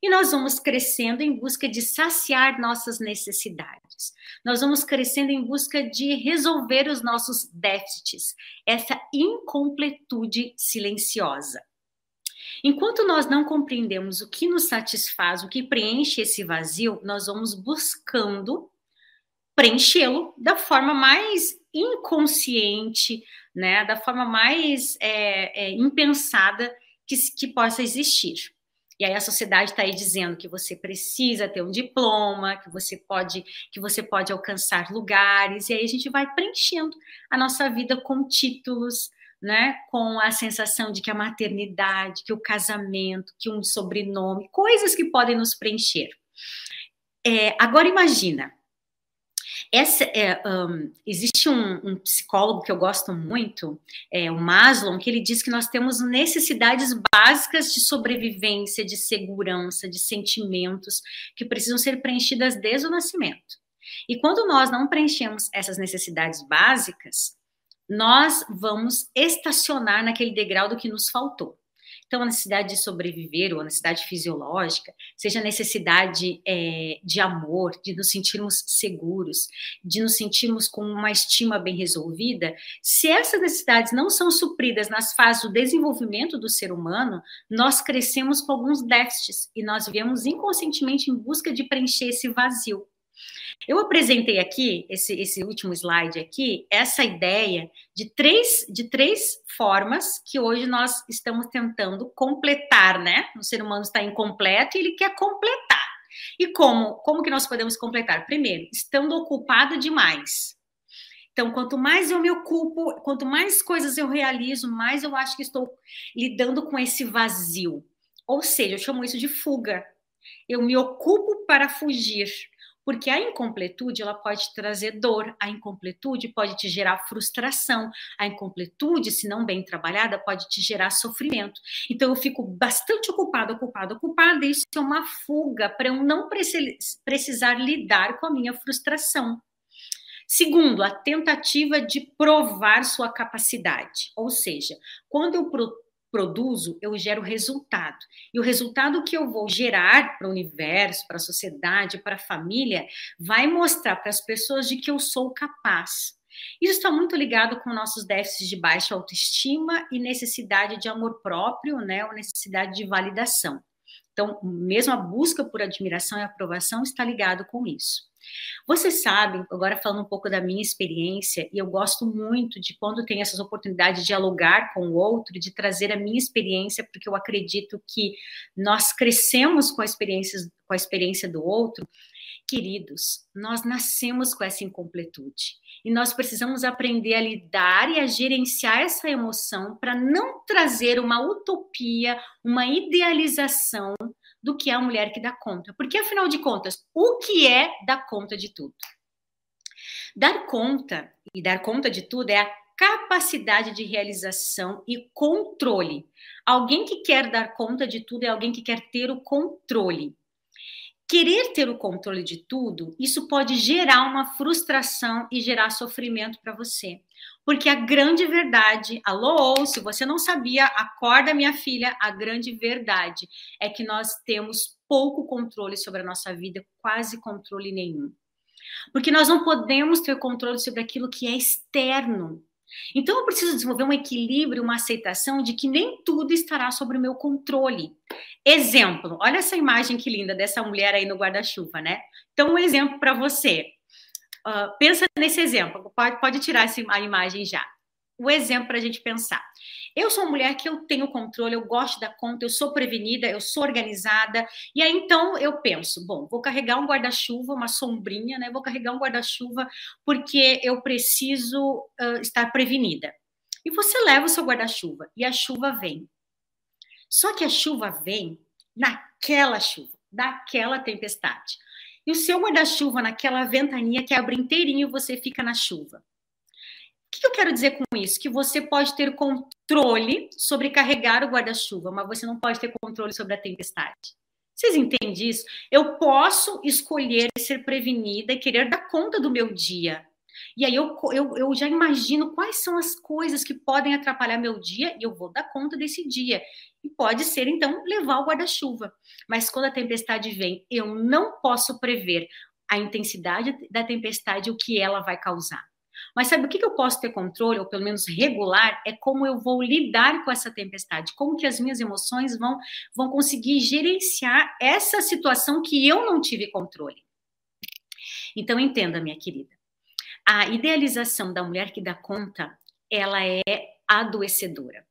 E nós vamos crescendo em busca de saciar nossas necessidades. Nós vamos crescendo em busca de resolver os nossos déficits, essa incompletude silenciosa. Enquanto nós não compreendemos o que nos satisfaz, o que preenche esse vazio, nós vamos buscando preenchê-lo da forma mais inconsciente, né, da forma mais é, é, impensada que, que possa existir. E aí a sociedade está aí dizendo que você precisa ter um diploma, que você pode, que você pode alcançar lugares, e aí a gente vai preenchendo a nossa vida com títulos, né, com a sensação de que a maternidade, que o casamento, que um sobrenome, coisas que podem nos preencher. É, agora imagina, essa, é, um, existe um, um, psicólogo que eu gosto muito, é, o Maslow, que ele diz que nós temos necessidades básicas de sobrevivência, de segurança, de sentimentos que precisam ser preenchidas desde o nascimento. E quando nós não preenchemos essas necessidades básicas, nós vamos estacionar naquele degrau do que nos faltou. Então, a necessidade de sobreviver, ou a necessidade fisiológica, seja a necessidade é, de amor, de nos sentirmos seguros, de nos sentirmos com uma estima bem resolvida, se essas necessidades não são supridas nas fases do desenvolvimento do ser humano, nós crescemos com alguns déficits e nós viemos inconscientemente em busca de preencher esse vazio. Eu apresentei aqui, esse, esse último slide aqui, essa ideia de três, de três formas que hoje nós estamos tentando completar, né? O ser humano está incompleto e ele quer completar. E como? Como que nós podemos completar? Primeiro, estando ocupado demais. Então, quanto mais eu me ocupo, quanto mais coisas eu realizo, mais eu acho que estou lidando com esse vazio. Ou seja, eu chamo isso de fuga. Eu me ocupo para fugir porque a incompletude ela pode trazer dor, a incompletude pode te gerar frustração, a incompletude, se não bem trabalhada, pode te gerar sofrimento. Então eu fico bastante ocupada, ocupada, ocupada, e isso é uma fuga para eu não precisar lidar com a minha frustração. Segundo, a tentativa de provar sua capacidade, ou seja, quando eu produzo, eu gero resultado. E o resultado que eu vou gerar para o universo, para a sociedade, para a família, vai mostrar para as pessoas de que eu sou capaz. Isso está muito ligado com nossos déficits de baixa autoestima e necessidade de amor próprio, né, ou necessidade de validação. Então, mesmo a busca por admiração e aprovação está ligado com isso. Vocês sabem, agora falando um pouco da minha experiência, e eu gosto muito de quando tem essas oportunidades de dialogar com o outro, de trazer a minha experiência, porque eu acredito que nós crescemos com a experiência, com a experiência do outro. Queridos, nós nascemos com essa incompletude e nós precisamos aprender a lidar e a gerenciar essa emoção para não trazer uma utopia, uma idealização do que é a mulher que dá conta. Porque, afinal de contas, o que é dar conta de tudo? Dar conta e dar conta de tudo é a capacidade de realização e controle. Alguém que quer dar conta de tudo é alguém que quer ter o controle. Querer ter o controle de tudo, isso pode gerar uma frustração e gerar sofrimento para você. Porque a grande verdade, alô, se você não sabia, acorda minha filha, a grande verdade é que nós temos pouco controle sobre a nossa vida, quase controle nenhum. Porque nós não podemos ter controle sobre aquilo que é externo. Então eu preciso desenvolver um equilíbrio, uma aceitação de que nem tudo estará sob o meu controle. Exemplo, olha essa imagem que linda dessa mulher aí no guarda-chuva, né? Então um exemplo para você. Uh, pensa nesse exemplo, pode, pode tirar essa, a imagem já. O exemplo para a gente pensar. Eu sou uma mulher que eu tenho controle, eu gosto da conta, eu sou prevenida, eu sou organizada. E aí então eu penso, bom, vou carregar um guarda-chuva, uma sombrinha, né? Vou carregar um guarda-chuva porque eu preciso uh, estar prevenida. E você leva o seu guarda-chuva e a chuva vem. Só que a chuva vem naquela chuva, daquela tempestade. E o seu guarda-chuva naquela ventania quebra inteirinho e você fica na chuva. O que eu quero dizer com isso? Que você pode ter controle sobre carregar o guarda-chuva, mas você não pode ter controle sobre a tempestade. Vocês entendem isso? Eu posso escolher ser prevenida e querer dar conta do meu dia. E aí eu, eu, eu já imagino quais são as coisas que podem atrapalhar meu dia e eu vou dar conta desse dia. E pode ser, então, levar o guarda-chuva. Mas quando a tempestade vem, eu não posso prever a intensidade da tempestade, o que ela vai causar. Mas sabe o que eu posso ter controle, ou pelo menos regular, é como eu vou lidar com essa tempestade, como que as minhas emoções vão, vão conseguir gerenciar essa situação que eu não tive controle. Então, entenda, minha querida, a idealização da mulher que dá conta, ela é adoecedora.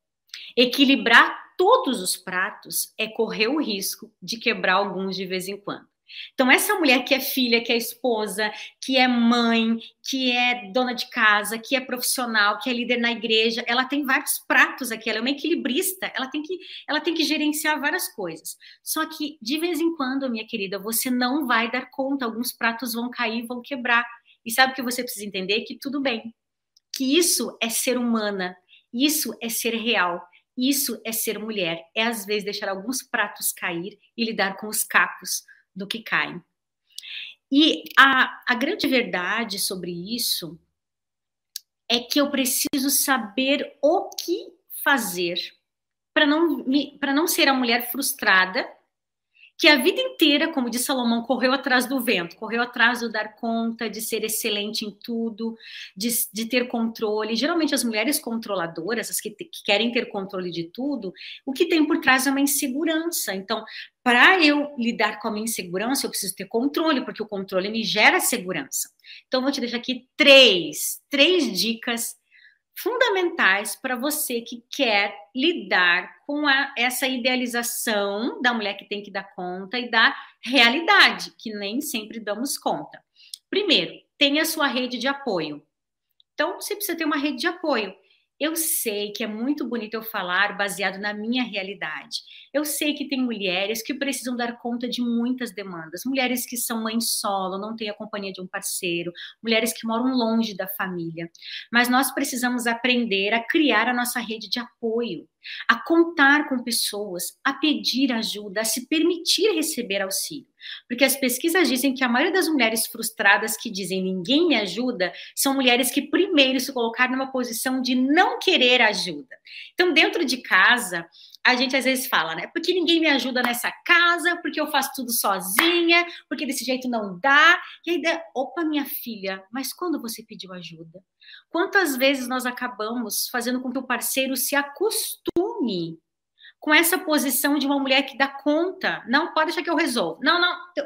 Equilibrar todos os pratos é correr o risco de quebrar alguns de vez em quando. Então, essa mulher que é filha, que é esposa, que é mãe, que é dona de casa, que é profissional, que é líder na igreja, ela tem vários pratos aqui, ela é uma equilibrista, ela tem que, ela tem que gerenciar várias coisas. Só que, de vez em quando, minha querida, você não vai dar conta, alguns pratos vão cair, vão quebrar. E sabe o que você precisa entender? Que tudo bem. Que isso é ser humana, isso é ser real. Isso é ser mulher, é às vezes deixar alguns pratos cair e lidar com os cacos do que caem. E a, a grande verdade sobre isso é que eu preciso saber o que fazer para não, não ser a mulher frustrada que a vida inteira, como diz Salomão, correu atrás do vento, correu atrás do dar conta, de ser excelente em tudo, de, de ter controle. Geralmente, as mulheres controladoras, as que, te, que querem ter controle de tudo, o que tem por trás é uma insegurança. Então, para eu lidar com a minha insegurança, eu preciso ter controle, porque o controle me gera segurança. Então, vou te deixar aqui três, três dicas fundamentais para você que quer lidar com a, essa idealização da mulher que tem que dar conta e da realidade, que nem sempre damos conta. Primeiro, tenha sua rede de apoio. Então, você precisa ter uma rede de apoio. Eu sei que é muito bonito eu falar baseado na minha realidade. Eu sei que tem mulheres que precisam dar conta de muitas demandas, mulheres que são mães solo, não têm a companhia de um parceiro, mulheres que moram longe da família. Mas nós precisamos aprender a criar a nossa rede de apoio, a contar com pessoas, a pedir ajuda, a se permitir receber auxílio. Porque as pesquisas dizem que a maioria das mulheres frustradas que dizem ninguém me ajuda são mulheres que primeiro se colocaram numa posição de não querer ajuda. Então, dentro de casa, a gente às vezes fala, né? Porque ninguém me ajuda nessa casa, porque eu faço tudo sozinha, porque desse jeito não dá. E aí, opa, minha filha, mas quando você pediu ajuda? Quantas vezes nós acabamos fazendo com que o parceiro se acostume com essa posição de uma mulher que dá conta. Não, pode deixar que eu resolvo. Não, não, teu,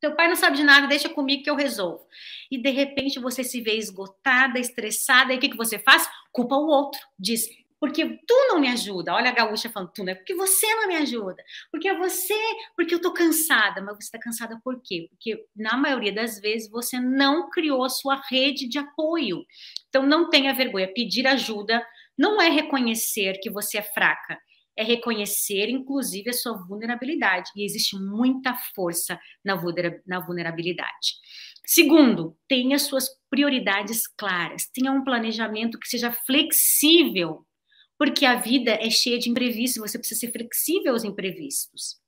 teu pai não sabe de nada, deixa comigo que eu resolvo. E de repente você se vê esgotada, estressada, e o que, que você faz? Culpa o outro. Diz, porque tu não me ajuda. Olha a gaúcha falando, tu, né? Porque você não me ajuda. Porque é você, porque eu tô cansada. Mas você está cansada por quê? Porque na maioria das vezes você não criou a sua rede de apoio. Então não tenha vergonha. Pedir ajuda não é reconhecer que você é fraca é reconhecer, inclusive, a sua vulnerabilidade. E existe muita força na vulnerabilidade. Segundo, tenha suas prioridades claras, tenha um planejamento que seja flexível, porque a vida é cheia de imprevistos, você precisa ser flexível aos imprevistos.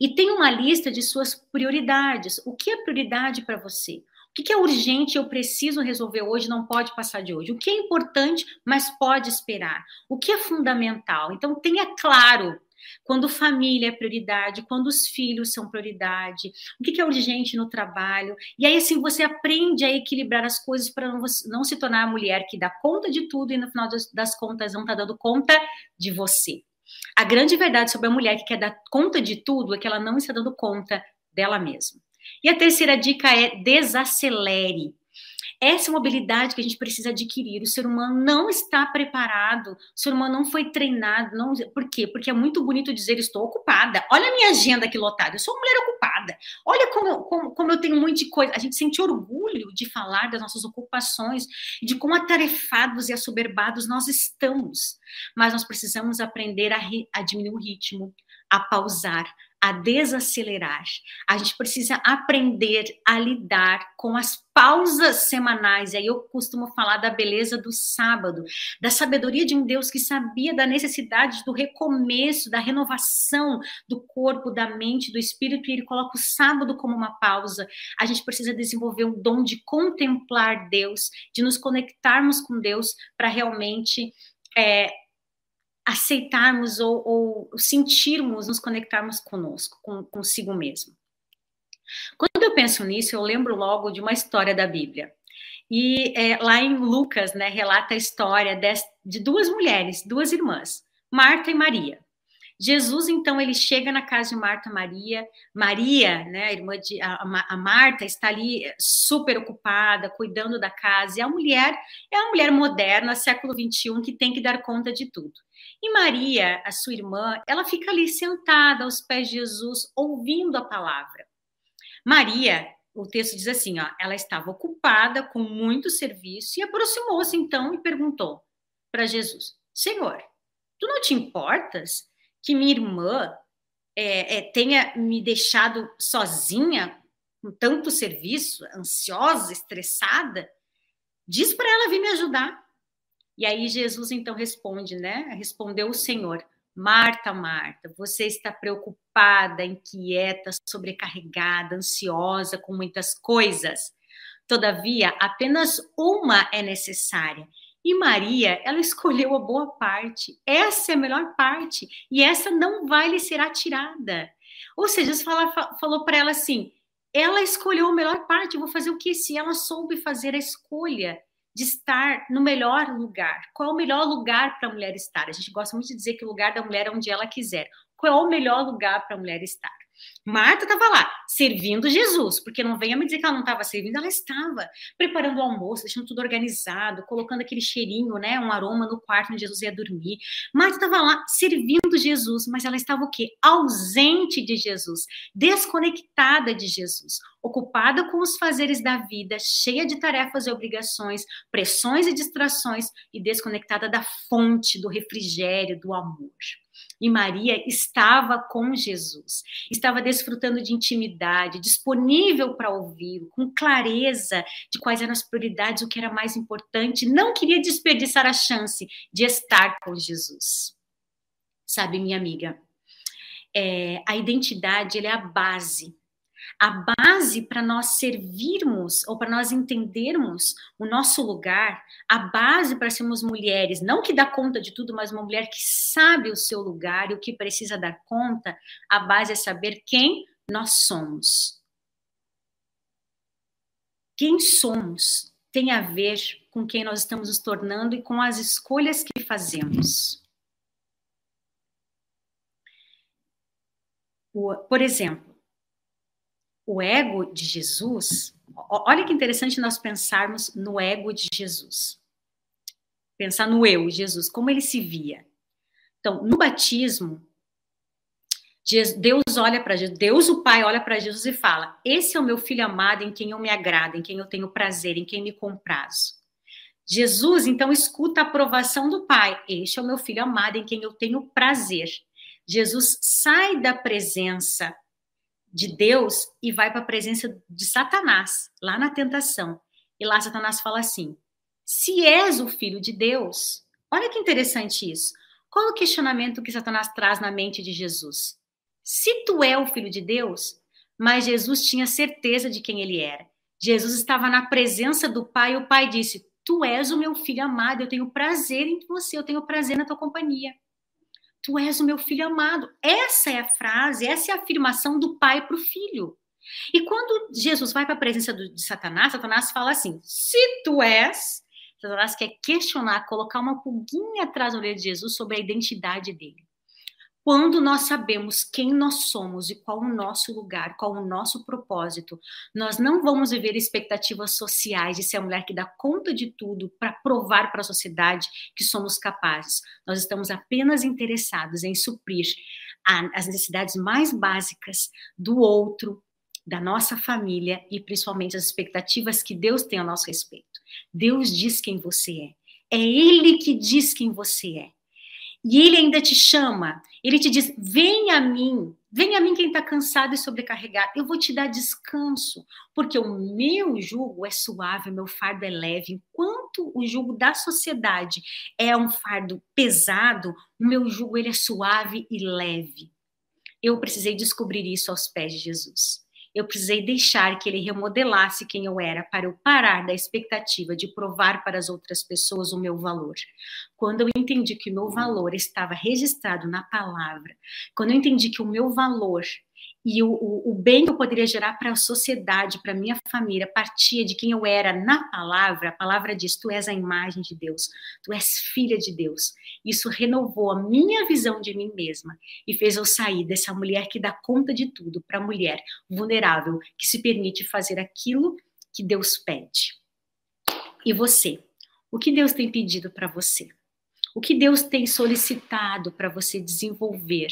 E tenha uma lista de suas prioridades. O que é prioridade para você? O que é urgente eu preciso resolver hoje, não pode passar de hoje? O que é importante, mas pode esperar? O que é fundamental? Então, tenha claro quando família é prioridade, quando os filhos são prioridade, o que é urgente no trabalho. E aí, assim, você aprende a equilibrar as coisas para não, se tornar a mulher que dá conta de tudo e no final das contas não está dando conta de você. A grande verdade sobre a mulher que quer dar conta de tudo é que ela não está dando conta dela mesma. E a terceira dica é desacelere. Essa é uma habilidade que a gente precisa adquirir. O ser humano não está preparado, o ser humano não foi treinado. Não... Por quê? Porque é muito bonito dizer estou ocupada. Olha a minha agenda aqui lotada, eu sou uma mulher ocupada. Olha como, como, como eu tenho um monte de coisa. A gente sente orgulho de falar das nossas ocupações, de quão atarefados e assoberbados nós estamos. Mas nós precisamos aprender a, a diminuir o ritmo, a pausar, a desacelerar. A gente precisa aprender a lidar com as pausas semanais. E aí eu costumo falar da beleza do sábado, da sabedoria de um Deus que sabia da necessidade do recomeço, da renovação do corpo, da mente, do espírito, e ele coloca o sábado como uma pausa. A gente precisa desenvolver um dom de contemplar Deus, de nos conectarmos com Deus para realmente é, aceitarmos ou, ou, sentirmos, nos conectarmos conosco, com, consigo mesmo. Quando eu penso nisso, eu lembro logo de uma história da Bíblia. E é, lá em Lucas, né, relata a história de, de duas mulheres, duas irmãs, Marta e Maria. Jesus, então, ele chega na casa de Marta e Maria. Maria, né, a irmã de a, a, Marta, está ali super ocupada, cuidando da casa. E a mulher é uma mulher moderna, século 21, que tem que dar conta de tudo. E Maria, a sua irmã, ela fica ali sentada aos pés de Jesus, ouvindo a palavra. Maria, o texto diz assim, ó, ela estava ocupada com muito serviço e aproximou-se então e perguntou para Jesus: Senhor, tu não te importas que minha irmã é, é, tenha me deixado sozinha com tanto serviço, ansiosa, estressada? Diz para ela vir me ajudar. E aí Jesus então responde, né? Respondeu o Senhor: Marta, Marta, você está preocupada, inquieta, sobrecarregada, ansiosa com muitas coisas. Todavia, apenas uma é necessária. E Maria, ela escolheu a boa parte. Essa é a melhor parte. E essa não vai lhe ser atirada. Ou seja, Jesus fala, falou para ela assim: ela escolheu a melhor parte. Vou fazer o que? Se ela soube fazer a escolha de estar no melhor lugar. Qual o melhor lugar para a mulher estar? A gente gosta muito de dizer que o lugar da mulher é onde ela quiser. Qual é o melhor lugar para a mulher estar? Marta estava lá, servindo Jesus, porque não venha me dizer que ela não estava servindo, ela estava preparando o almoço, deixando tudo organizado, colocando aquele cheirinho, né, um aroma no quarto onde Jesus ia dormir. Marta estava lá servindo Jesus, mas ela estava o quê? Ausente de Jesus, desconectada de Jesus, ocupada com os fazeres da vida, cheia de tarefas e obrigações, pressões e distrações e desconectada da fonte do refrigério, do amor. E Maria estava com Jesus, estava desfrutando de intimidade, disponível para ouvi-lo, com clareza de quais eram as prioridades, o que era mais importante, não queria desperdiçar a chance de estar com Jesus. Sabe, minha amiga, é, a identidade é a base a base para nós servirmos ou para nós entendermos o nosso lugar, a base para sermos mulheres, não que dá conta de tudo, mas uma mulher que sabe o seu lugar e o que precisa dar conta, a base é saber quem nós somos. Quem somos tem a ver com quem nós estamos nos tornando e com as escolhas que fazemos. Por exemplo, o ego de Jesus, olha que interessante nós pensarmos no ego de Jesus. Pensar no eu, Jesus, como ele se via. Então, no batismo, Deus olha para Jesus, Deus o Pai olha para Jesus e fala: Esse é o meu filho amado em quem eu me agrado, em quem eu tenho prazer, em quem me comprazo. Jesus então escuta a aprovação do Pai: Este é o meu filho amado em quem eu tenho prazer. Jesus sai da presença de Deus e vai para a presença de Satanás, lá na tentação. E lá Satanás fala assim: se és o filho de Deus, olha que interessante isso. Qual o questionamento que Satanás traz na mente de Jesus? Se tu é o filho de Deus, mas Jesus tinha certeza de quem ele era. Jesus estava na presença do Pai e o Pai disse: Tu és o meu filho amado, eu tenho prazer em você, eu tenho prazer na tua companhia. Tu és o meu filho amado. Essa é a frase, essa é a afirmação do pai para o filho. E quando Jesus vai para a presença de Satanás, Satanás fala assim: se tu és, Satanás quer questionar, colocar uma pulguinha atrás da orelha de Jesus sobre a identidade dele. Quando nós sabemos quem nós somos e qual o nosso lugar, qual o nosso propósito, nós não vamos viver expectativas sociais de ser a mulher que dá conta de tudo para provar para a sociedade que somos capazes. Nós estamos apenas interessados em suprir as necessidades mais básicas do outro, da nossa família e principalmente as expectativas que Deus tem a nosso respeito. Deus diz quem você é. É Ele que diz quem você é. E ele ainda te chama, ele te diz: vem a mim, vem a mim quem está cansado e sobrecarregado, eu vou te dar descanso, porque o meu jugo é suave, o meu fardo é leve. Enquanto o jugo da sociedade é um fardo pesado, o meu jugo ele é suave e leve. Eu precisei descobrir isso aos pés de Jesus. Eu precisei deixar que ele remodelasse quem eu era para eu parar da expectativa de provar para as outras pessoas o meu valor. Quando eu entendi que o meu valor estava registrado na palavra, quando eu entendi que o meu valor e o, o, o bem que eu poderia gerar para a sociedade, para minha família, partia de quem eu era na palavra. A palavra diz: Tu és a imagem de Deus, tu és filha de Deus. Isso renovou a minha visão de mim mesma e fez eu sair dessa mulher que dá conta de tudo para a mulher vulnerável que se permite fazer aquilo que Deus pede. E você? O que Deus tem pedido para você? O que Deus tem solicitado para você desenvolver?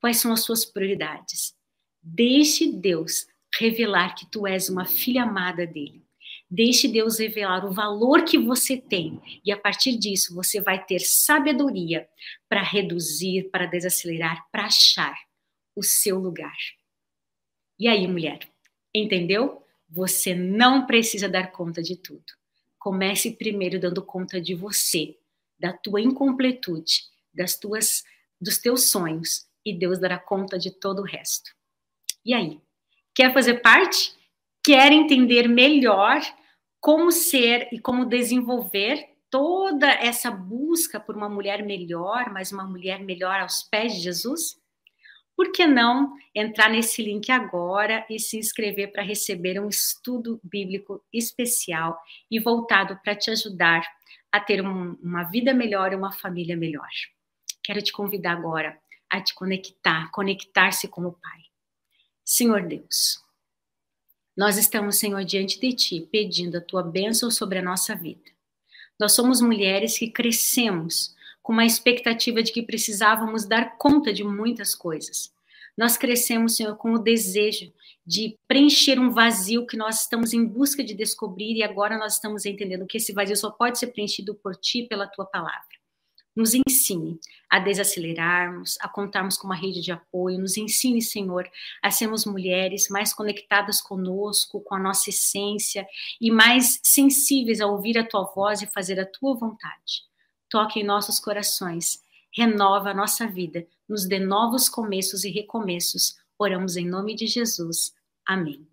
Quais são as suas prioridades? Deixe Deus revelar que tu és uma filha amada dele. Deixe Deus revelar o valor que você tem e a partir disso você vai ter sabedoria para reduzir, para desacelerar, para achar o seu lugar. E aí, mulher, entendeu? Você não precisa dar conta de tudo. Comece primeiro dando conta de você, da tua incompletude, das tuas dos teus sonhos e Deus dará conta de todo o resto. E aí? Quer fazer parte? Quer entender melhor como ser e como desenvolver toda essa busca por uma mulher melhor, mas uma mulher melhor aos pés de Jesus? Por que não entrar nesse link agora e se inscrever para receber um estudo bíblico especial e voltado para te ajudar a ter um, uma vida melhor e uma família melhor? Quero te convidar agora a te conectar, conectar-se com o Pai. Senhor Deus, nós estamos, Senhor, diante de Ti, pedindo a Tua bênção sobre a nossa vida. Nós somos mulheres que crescemos com uma expectativa de que precisávamos dar conta de muitas coisas. Nós crescemos, Senhor, com o desejo de preencher um vazio que nós estamos em busca de descobrir e agora nós estamos entendendo que esse vazio só pode ser preenchido por Ti, pela Tua palavra nos ensine a desacelerarmos, a contarmos com uma rede de apoio, nos ensine, Senhor, a sermos mulheres mais conectadas conosco, com a nossa essência e mais sensíveis a ouvir a tua voz e fazer a tua vontade. Toque em nossos corações, renova a nossa vida, nos dê novos começos e recomeços. Oramos em nome de Jesus. Amém.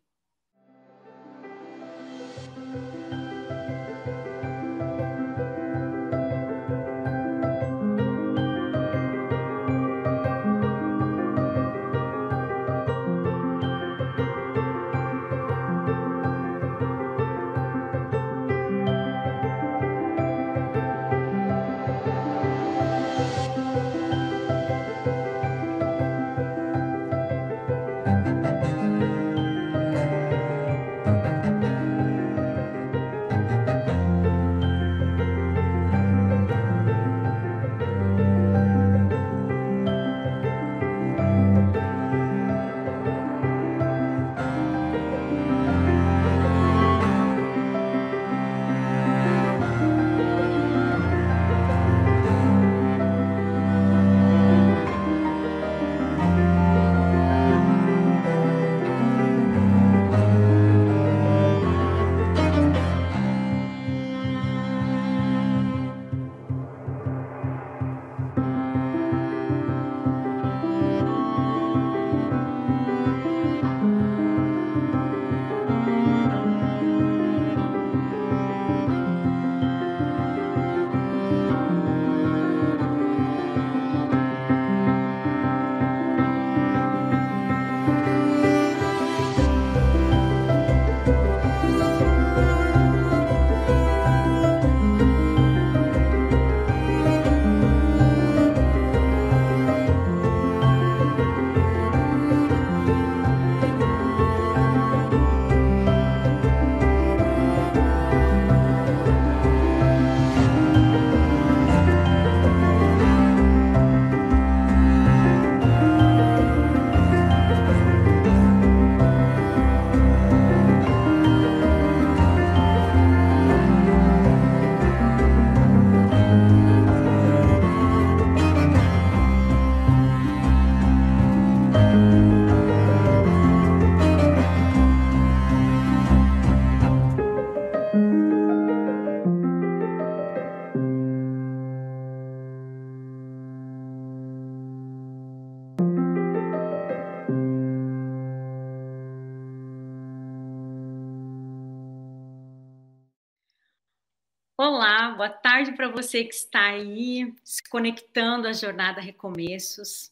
Tarde para você que está aí se conectando à jornada Recomeços.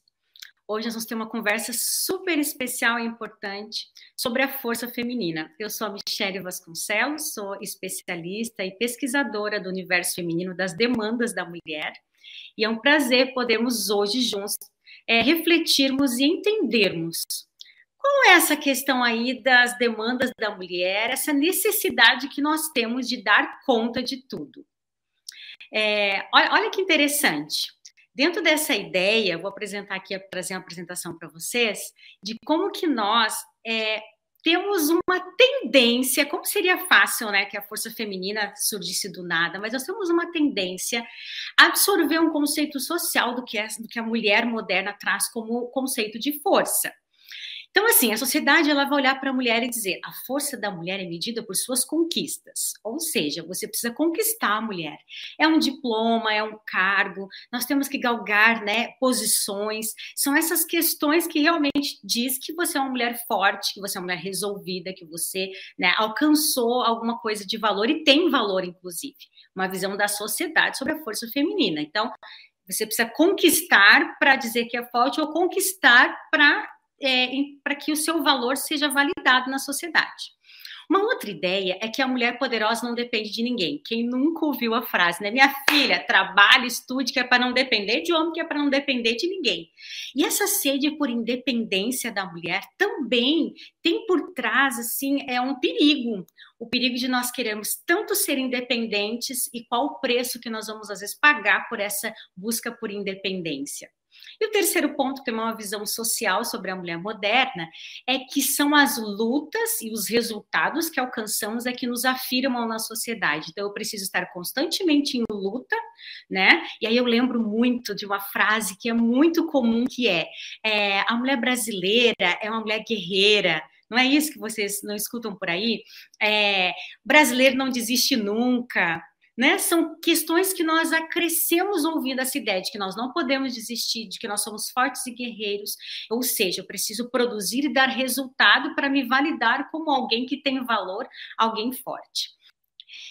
Hoje nós vamos ter uma conversa super especial e importante sobre a força feminina. Eu sou a Michelle Vasconcelos, sou especialista e pesquisadora do universo feminino das demandas da mulher. E é um prazer podermos hoje juntos é, refletirmos e entendermos qual é essa questão aí das demandas da mulher, essa necessidade que nós temos de dar conta de tudo. É, olha, que interessante. Dentro dessa ideia, vou apresentar aqui, trazer uma apresentação para vocês de como que nós é, temos uma tendência, como seria fácil, né, que a força feminina surgisse do nada, mas nós temos uma tendência a absorver um conceito social do que, é, do que a mulher moderna traz como conceito de força. Então, assim, a sociedade ela vai olhar para a mulher e dizer: a força da mulher é medida por suas conquistas. Ou seja, você precisa conquistar a mulher. É um diploma, é um cargo, nós temos que galgar né, posições. São essas questões que realmente diz que você é uma mulher forte, que você é uma mulher resolvida, que você né, alcançou alguma coisa de valor e tem valor, inclusive. Uma visão da sociedade sobre a força feminina. Então, você precisa conquistar para dizer que é forte ou conquistar para é, para que o seu valor seja validado na sociedade. Uma outra ideia é que a mulher poderosa não depende de ninguém. Quem nunca ouviu a frase, né? Minha filha, trabalhe, estude, que é para não depender de homem, que é para não depender de ninguém. E essa sede por independência da mulher também tem por trás, assim, é um perigo. O perigo de nós queremos tanto ser independentes e qual o preço que nós vamos, às vezes, pagar por essa busca por independência. E o terceiro ponto, que é uma visão social sobre a mulher moderna, é que são as lutas e os resultados que alcançamos é que nos afirmam na sociedade. Então, eu preciso estar constantemente em luta, né? E aí eu lembro muito de uma frase que é muito comum, que é, é a mulher brasileira é uma mulher guerreira, não é isso que vocês não escutam por aí? É, brasileiro não desiste nunca, né? São questões que nós acrescemos ouvindo essa ideia de que nós não podemos desistir, de que nós somos fortes e guerreiros, ou seja, eu preciso produzir e dar resultado para me validar como alguém que tem valor, alguém forte.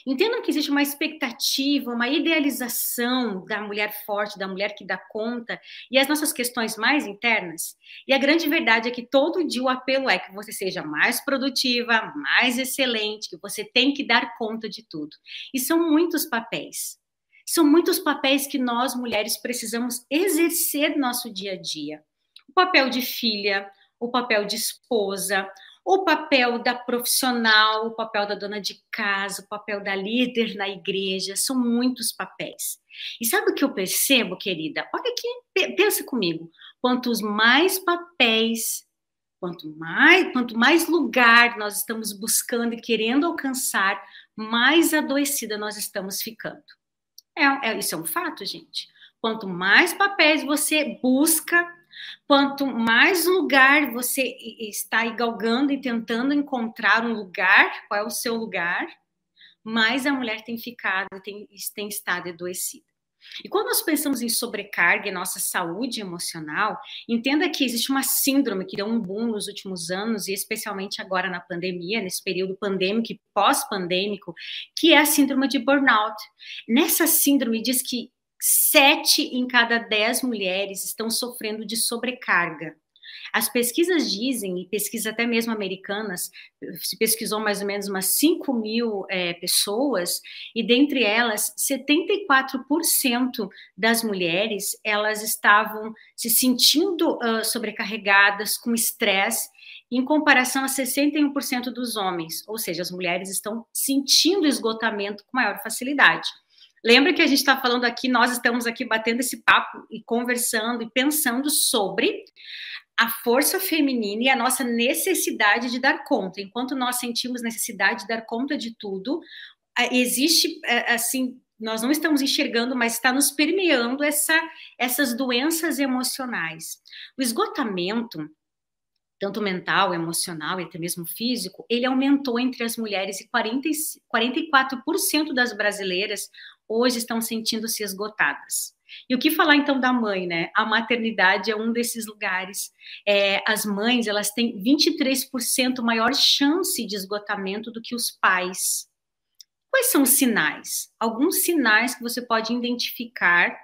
Entendam que existe uma expectativa, uma idealização da mulher forte, da mulher que dá conta, e as nossas questões mais internas. E a grande verdade é que todo dia o apelo é que você seja mais produtiva, mais excelente, que você tem que dar conta de tudo. E são muitos papéis. São muitos papéis que nós mulheres precisamos exercer no nosso dia a dia. O papel de filha, o papel de esposa, o papel da profissional, o papel da dona de casa, o papel da líder na igreja, são muitos papéis. E sabe o que eu percebo, querida? Olha aqui, pensa comigo. Quantos mais papéis, quanto mais, quanto mais lugar nós estamos buscando e querendo alcançar, mais adoecida nós estamos ficando. É, é, isso é um fato, gente. Quanto mais papéis você busca, Quanto mais lugar você está aí galgando e tentando encontrar um lugar, qual é o seu lugar, mais a mulher tem ficado, tem, tem estado adoecida. E quando nós pensamos em sobrecarga e nossa saúde emocional, entenda que existe uma síndrome que deu um boom nos últimos anos, e especialmente agora na pandemia, nesse período pandêmico e pós-pandêmico, que é a síndrome de burnout. Nessa síndrome diz que sete em cada dez mulheres estão sofrendo de sobrecarga. As pesquisas dizem, e pesquisas até mesmo americanas, se pesquisou mais ou menos umas 5 mil é, pessoas, e dentre elas, 74% das mulheres, elas estavam se sentindo uh, sobrecarregadas, com estresse, em comparação a 61% dos homens, ou seja, as mulheres estão sentindo esgotamento com maior facilidade. Lembra que a gente está falando aqui, nós estamos aqui batendo esse papo e conversando e pensando sobre a força feminina e a nossa necessidade de dar conta. Enquanto nós sentimos necessidade de dar conta de tudo, existe assim nós não estamos enxergando, mas está nos permeando essa, essas doenças emocionais. O esgotamento, tanto mental, emocional e até mesmo físico, ele aumentou entre as mulheres e 40, 44% das brasileiras hoje estão sentindo-se esgotadas. E o que falar então da mãe, né? A maternidade é um desses lugares. É, as mães elas têm 23% maior chance de esgotamento do que os pais. Quais são os sinais? Alguns sinais que você pode identificar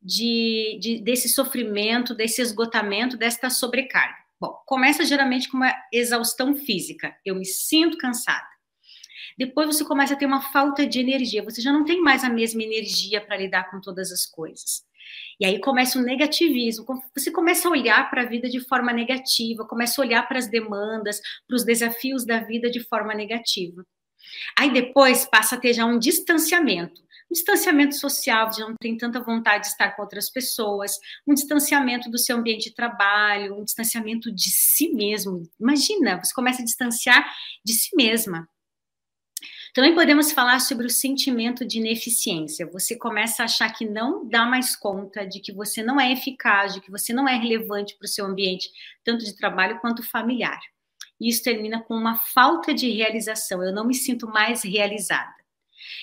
de, de, desse sofrimento, desse esgotamento, desta sobrecarga. Bom, começa geralmente com uma exaustão física. Eu me sinto cansada. Depois você começa a ter uma falta de energia. Você já não tem mais a mesma energia para lidar com todas as coisas. E aí começa o negativismo. Você começa a olhar para a vida de forma negativa, começa a olhar para as demandas, para os desafios da vida de forma negativa. Aí depois passa a ter já um distanciamento. Um distanciamento social, já não tem tanta vontade de estar com outras pessoas, um distanciamento do seu ambiente de trabalho, um distanciamento de si mesmo. Imagina, você começa a distanciar de si mesma. Também podemos falar sobre o sentimento de ineficiência. Você começa a achar que não dá mais conta, de que você não é eficaz, de que você não é relevante para o seu ambiente, tanto de trabalho quanto familiar e isso termina com uma falta de realização. Eu não me sinto mais realizada.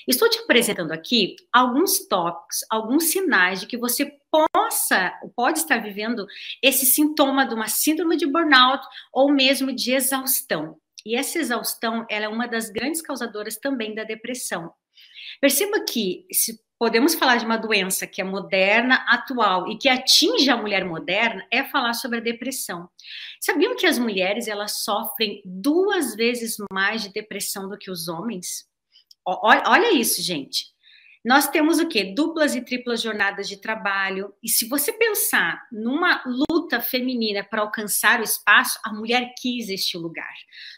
Estou te apresentando aqui alguns tópicos, alguns sinais de que você possa, pode estar vivendo esse sintoma de uma síndrome de burnout ou mesmo de exaustão. E essa exaustão, é uma das grandes causadoras também da depressão. Perceba que se podemos falar de uma doença que é moderna, atual e que atinge a mulher moderna, é falar sobre a depressão. Sabiam que as mulheres elas sofrem duas vezes mais de depressão do que os homens? Olha isso, gente. Nós temos o quê? Duplas e triplas jornadas de trabalho. E se você pensar numa luta feminina para alcançar o espaço, a mulher quis este lugar.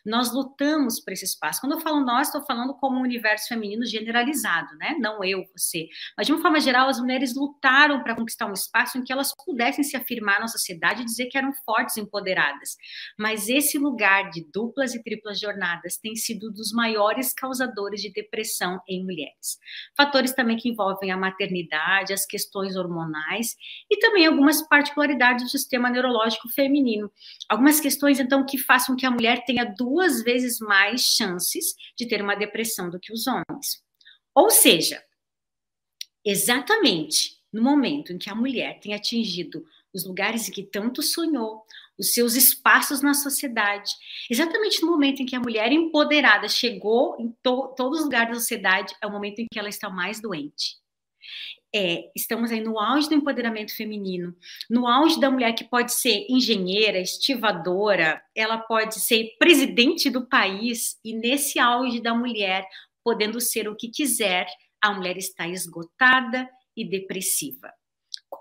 Nós lutamos por esse espaço. Quando eu falo nós, estou falando como um universo feminino generalizado, né? Não eu, você. Mas de uma forma geral, as mulheres lutaram para conquistar um espaço em que elas pudessem se afirmar na sociedade e dizer que eram fortes empoderadas. Mas esse lugar de duplas e triplas jornadas tem sido dos maiores causadores de depressão em mulheres. Fatores também que envolvem a maternidade, as questões hormonais e também algumas particularidades do sistema neurológico feminino. Algumas questões, então, que façam que a mulher tenha duas vezes mais chances de ter uma depressão do que os homens. Ou seja, exatamente no momento em que a mulher tem atingido os lugares em que tanto sonhou, os seus espaços na sociedade. Exatamente no momento em que a mulher empoderada chegou em to todos os lugares da sociedade, é o momento em que ela está mais doente. É, estamos aí no auge do empoderamento feminino, no auge da mulher que pode ser engenheira, estivadora, ela pode ser presidente do país, e nesse auge da mulher, podendo ser o que quiser, a mulher está esgotada e depressiva.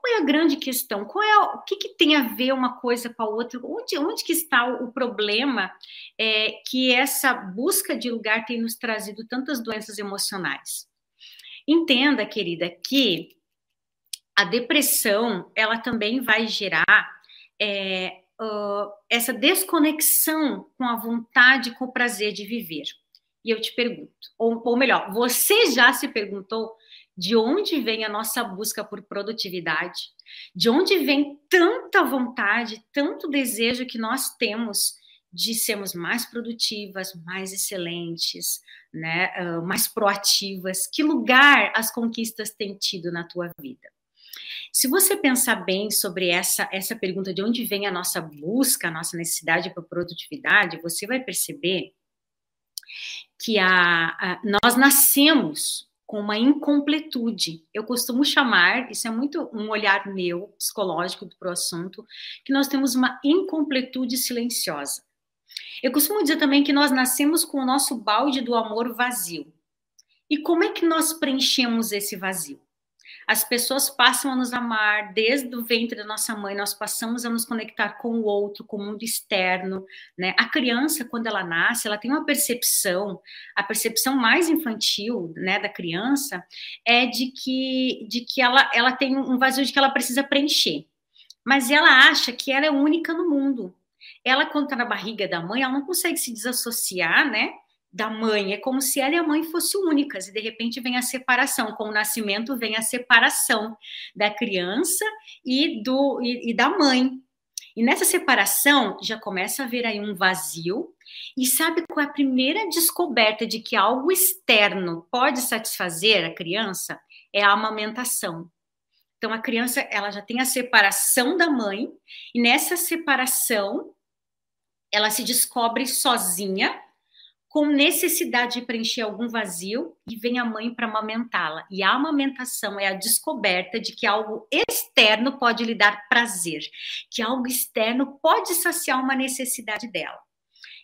Qual é a grande questão? Qual é o que, que tem a ver uma coisa com a outra? Onde, onde que está o, o problema é, que essa busca de lugar tem nos trazido tantas doenças emocionais? Entenda, querida, que a depressão ela também vai gerar é, uh, essa desconexão com a vontade, com o prazer de viver. E eu te pergunto, ou, ou melhor, você já se perguntou de onde vem a nossa busca por produtividade, de onde vem tanta vontade, tanto desejo que nós temos de sermos mais produtivas, mais excelentes, né, mais proativas. Que lugar as conquistas têm tido na tua vida? Se você pensar bem sobre essa, essa pergunta de onde vem a nossa busca, a nossa necessidade por produtividade, você vai perceber que a, a nós nascemos com uma incompletude. Eu costumo chamar, isso é muito um olhar meu, psicológico para o assunto, que nós temos uma incompletude silenciosa. Eu costumo dizer também que nós nascemos com o nosso balde do amor vazio. E como é que nós preenchemos esse vazio? As pessoas passam a nos amar desde o ventre da nossa mãe, nós passamos a nos conectar com o outro, com o mundo externo, né? A criança, quando ela nasce, ela tem uma percepção, a percepção mais infantil, né, da criança é de que de que ela ela tem um vazio de que ela precisa preencher. Mas ela acha que ela é única no mundo. Ela quando está na barriga da mãe, ela não consegue se desassociar, né? Da mãe. É como se ela e a mãe fossem únicas, e de repente vem a separação. Com o nascimento vem a separação da criança e, do, e, e da mãe. E nessa separação já começa a haver aí um vazio. E sabe qual é a primeira descoberta de que algo externo pode satisfazer a criança? É a amamentação. Então a criança ela já tem a separação da mãe e nessa separação ela se descobre sozinha com necessidade de preencher algum vazio e vem a mãe para amamentá-la. E a amamentação é a descoberta de que algo externo pode lhe dar prazer, que algo externo pode saciar uma necessidade dela.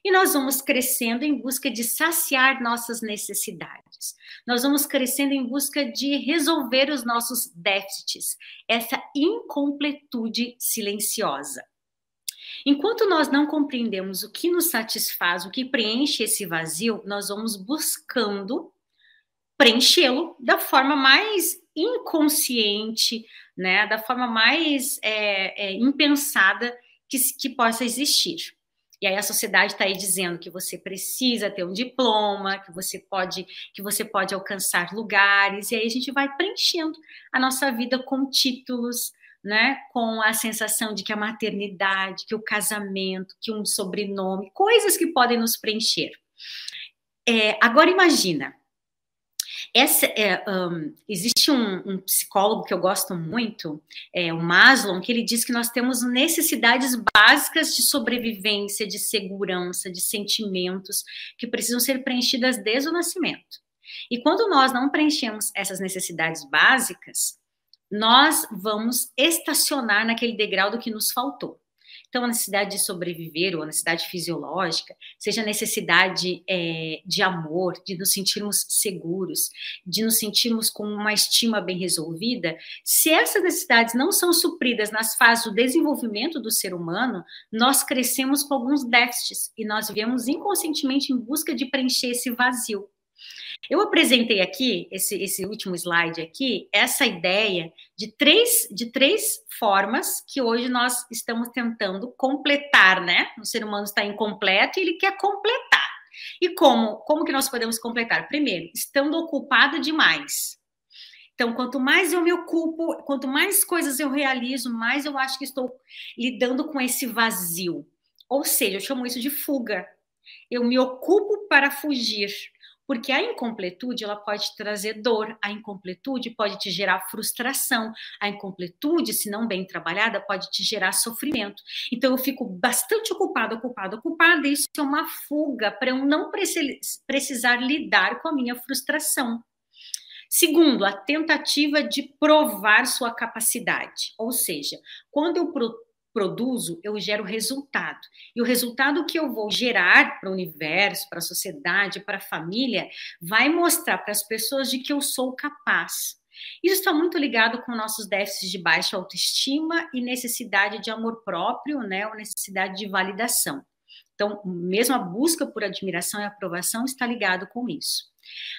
E nós vamos crescendo em busca de saciar nossas necessidades. Nós vamos crescendo em busca de resolver os nossos déficits, essa incompletude silenciosa. Enquanto nós não compreendemos o que nos satisfaz, o que preenche esse vazio, nós vamos buscando preenchê-lo da forma mais inconsciente, né, da forma mais é, é, impensada que, que possa existir. E aí a sociedade está aí dizendo que você precisa ter um diploma, que você pode, que você pode alcançar lugares, e aí a gente vai preenchendo a nossa vida com títulos, né, com a sensação de que a maternidade, que o casamento, que um sobrenome, coisas que podem nos preencher. É, agora imagina, essa, é, um, existe um, um, psicólogo que eu gosto muito, é, o Maslow, que ele diz que nós temos necessidades básicas de sobrevivência, de segurança, de sentimentos que precisam ser preenchidas desde o nascimento. E quando nós não preenchemos essas necessidades básicas, nós vamos estacionar naquele degrau do que nos faltou. Então, a necessidade de sobreviver, ou a necessidade fisiológica, seja a necessidade é, de amor, de nos sentirmos seguros, de nos sentirmos com uma estima bem resolvida, se essas necessidades não são supridas nas fases do desenvolvimento do ser humano, nós crescemos com alguns déficits e nós vivemos inconscientemente em busca de preencher esse vazio. Eu apresentei aqui, esse, esse último slide aqui, essa ideia de três, de três formas que hoje nós estamos tentando completar, né? O ser humano está incompleto e ele quer completar. E como? Como que nós podemos completar? Primeiro, estando ocupado demais. Então, quanto mais eu me ocupo, quanto mais coisas eu realizo, mais eu acho que estou lidando com esse vazio. Ou seja, eu chamo isso de fuga. Eu me ocupo para fugir porque a incompletude ela pode trazer dor, a incompletude pode te gerar frustração, a incompletude, se não bem trabalhada, pode te gerar sofrimento. Então eu fico bastante ocupada, ocupada, ocupada, e isso é uma fuga para eu não precisar lidar com a minha frustração. Segundo, a tentativa de provar sua capacidade, ou seja, quando eu produzo, eu gero resultado. E o resultado que eu vou gerar para o universo, para a sociedade, para a família, vai mostrar para as pessoas de que eu sou capaz. Isso está muito ligado com nossos déficits de baixa autoestima e necessidade de amor próprio, né, ou necessidade de validação. Então, mesmo a busca por admiração e aprovação está ligado com isso.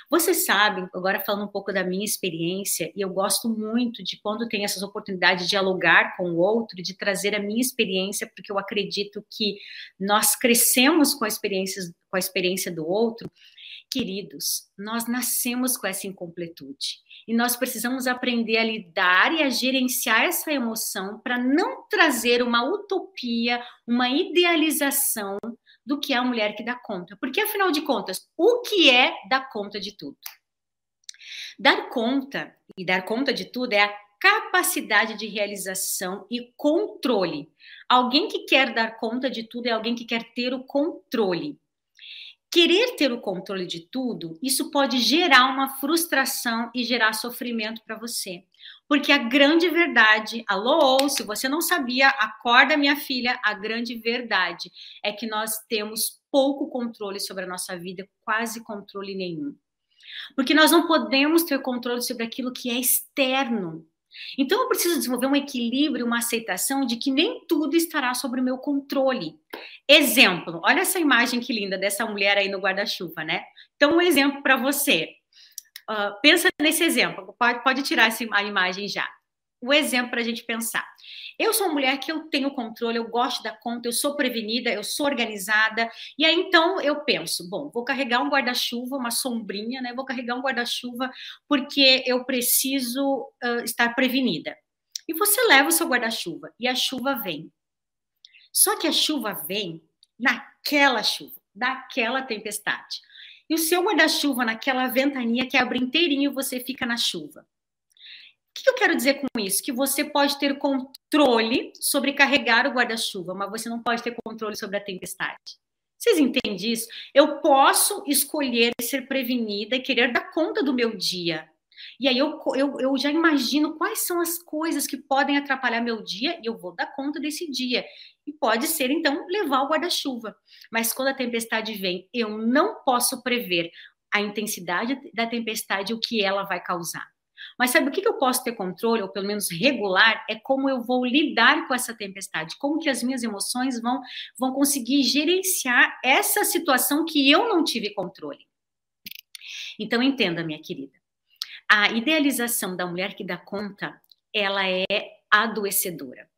Você sabe, agora falando um pouco da minha experiência, e eu gosto muito de quando tem essas oportunidades de dialogar com o outro, de trazer a minha experiência, porque eu acredito que nós crescemos com a experiência, com a experiência do outro. Queridos, nós nascemos com essa incompletude e nós precisamos aprender a lidar e a gerenciar essa emoção para não trazer uma utopia, uma idealização do que é a mulher que dá conta. Porque, afinal de contas, o que é dar conta de tudo? Dar conta e dar conta de tudo é a capacidade de realização e controle. Alguém que quer dar conta de tudo é alguém que quer ter o controle. Querer ter o controle de tudo, isso pode gerar uma frustração e gerar sofrimento para você. Porque a grande verdade, alô, se você não sabia, acorda minha filha, a grande verdade é que nós temos pouco controle sobre a nossa vida, quase controle nenhum. Porque nós não podemos ter controle sobre aquilo que é externo. Então eu preciso desenvolver um equilíbrio, uma aceitação de que nem tudo estará sob o meu controle. Exemplo, olha essa imagem que linda dessa mulher aí no guarda-chuva, né? Então um exemplo para você. Uh, pensa nesse exemplo, pode, pode tirar a imagem já. O exemplo para a gente pensar. Eu sou uma mulher que eu tenho controle, eu gosto da conta, eu sou prevenida, eu sou organizada. E aí então eu penso, bom, vou carregar um guarda-chuva, uma sombrinha, né? Vou carregar um guarda-chuva porque eu preciso uh, estar prevenida. E você leva o seu guarda-chuva e a chuva vem. Só que a chuva vem naquela chuva, daquela tempestade. E o seu guarda-chuva naquela ventania que abre inteirinho você fica na chuva. O que eu quero dizer com isso? Que você pode ter controle sobre carregar o guarda-chuva, mas você não pode ter controle sobre a tempestade. Vocês entendem isso? Eu posso escolher ser prevenida e querer dar conta do meu dia. E aí eu, eu, eu já imagino quais são as coisas que podem atrapalhar meu dia e eu vou dar conta desse dia. E pode ser, então, levar o guarda-chuva. Mas quando a tempestade vem, eu não posso prever a intensidade da tempestade o que ela vai causar. Mas sabe o que eu posso ter controle, ou pelo menos regular, é como eu vou lidar com essa tempestade, como que as minhas emoções vão, vão conseguir gerenciar essa situação que eu não tive controle. Então, entenda, minha querida, a idealização da mulher que dá conta, ela é adoecedora.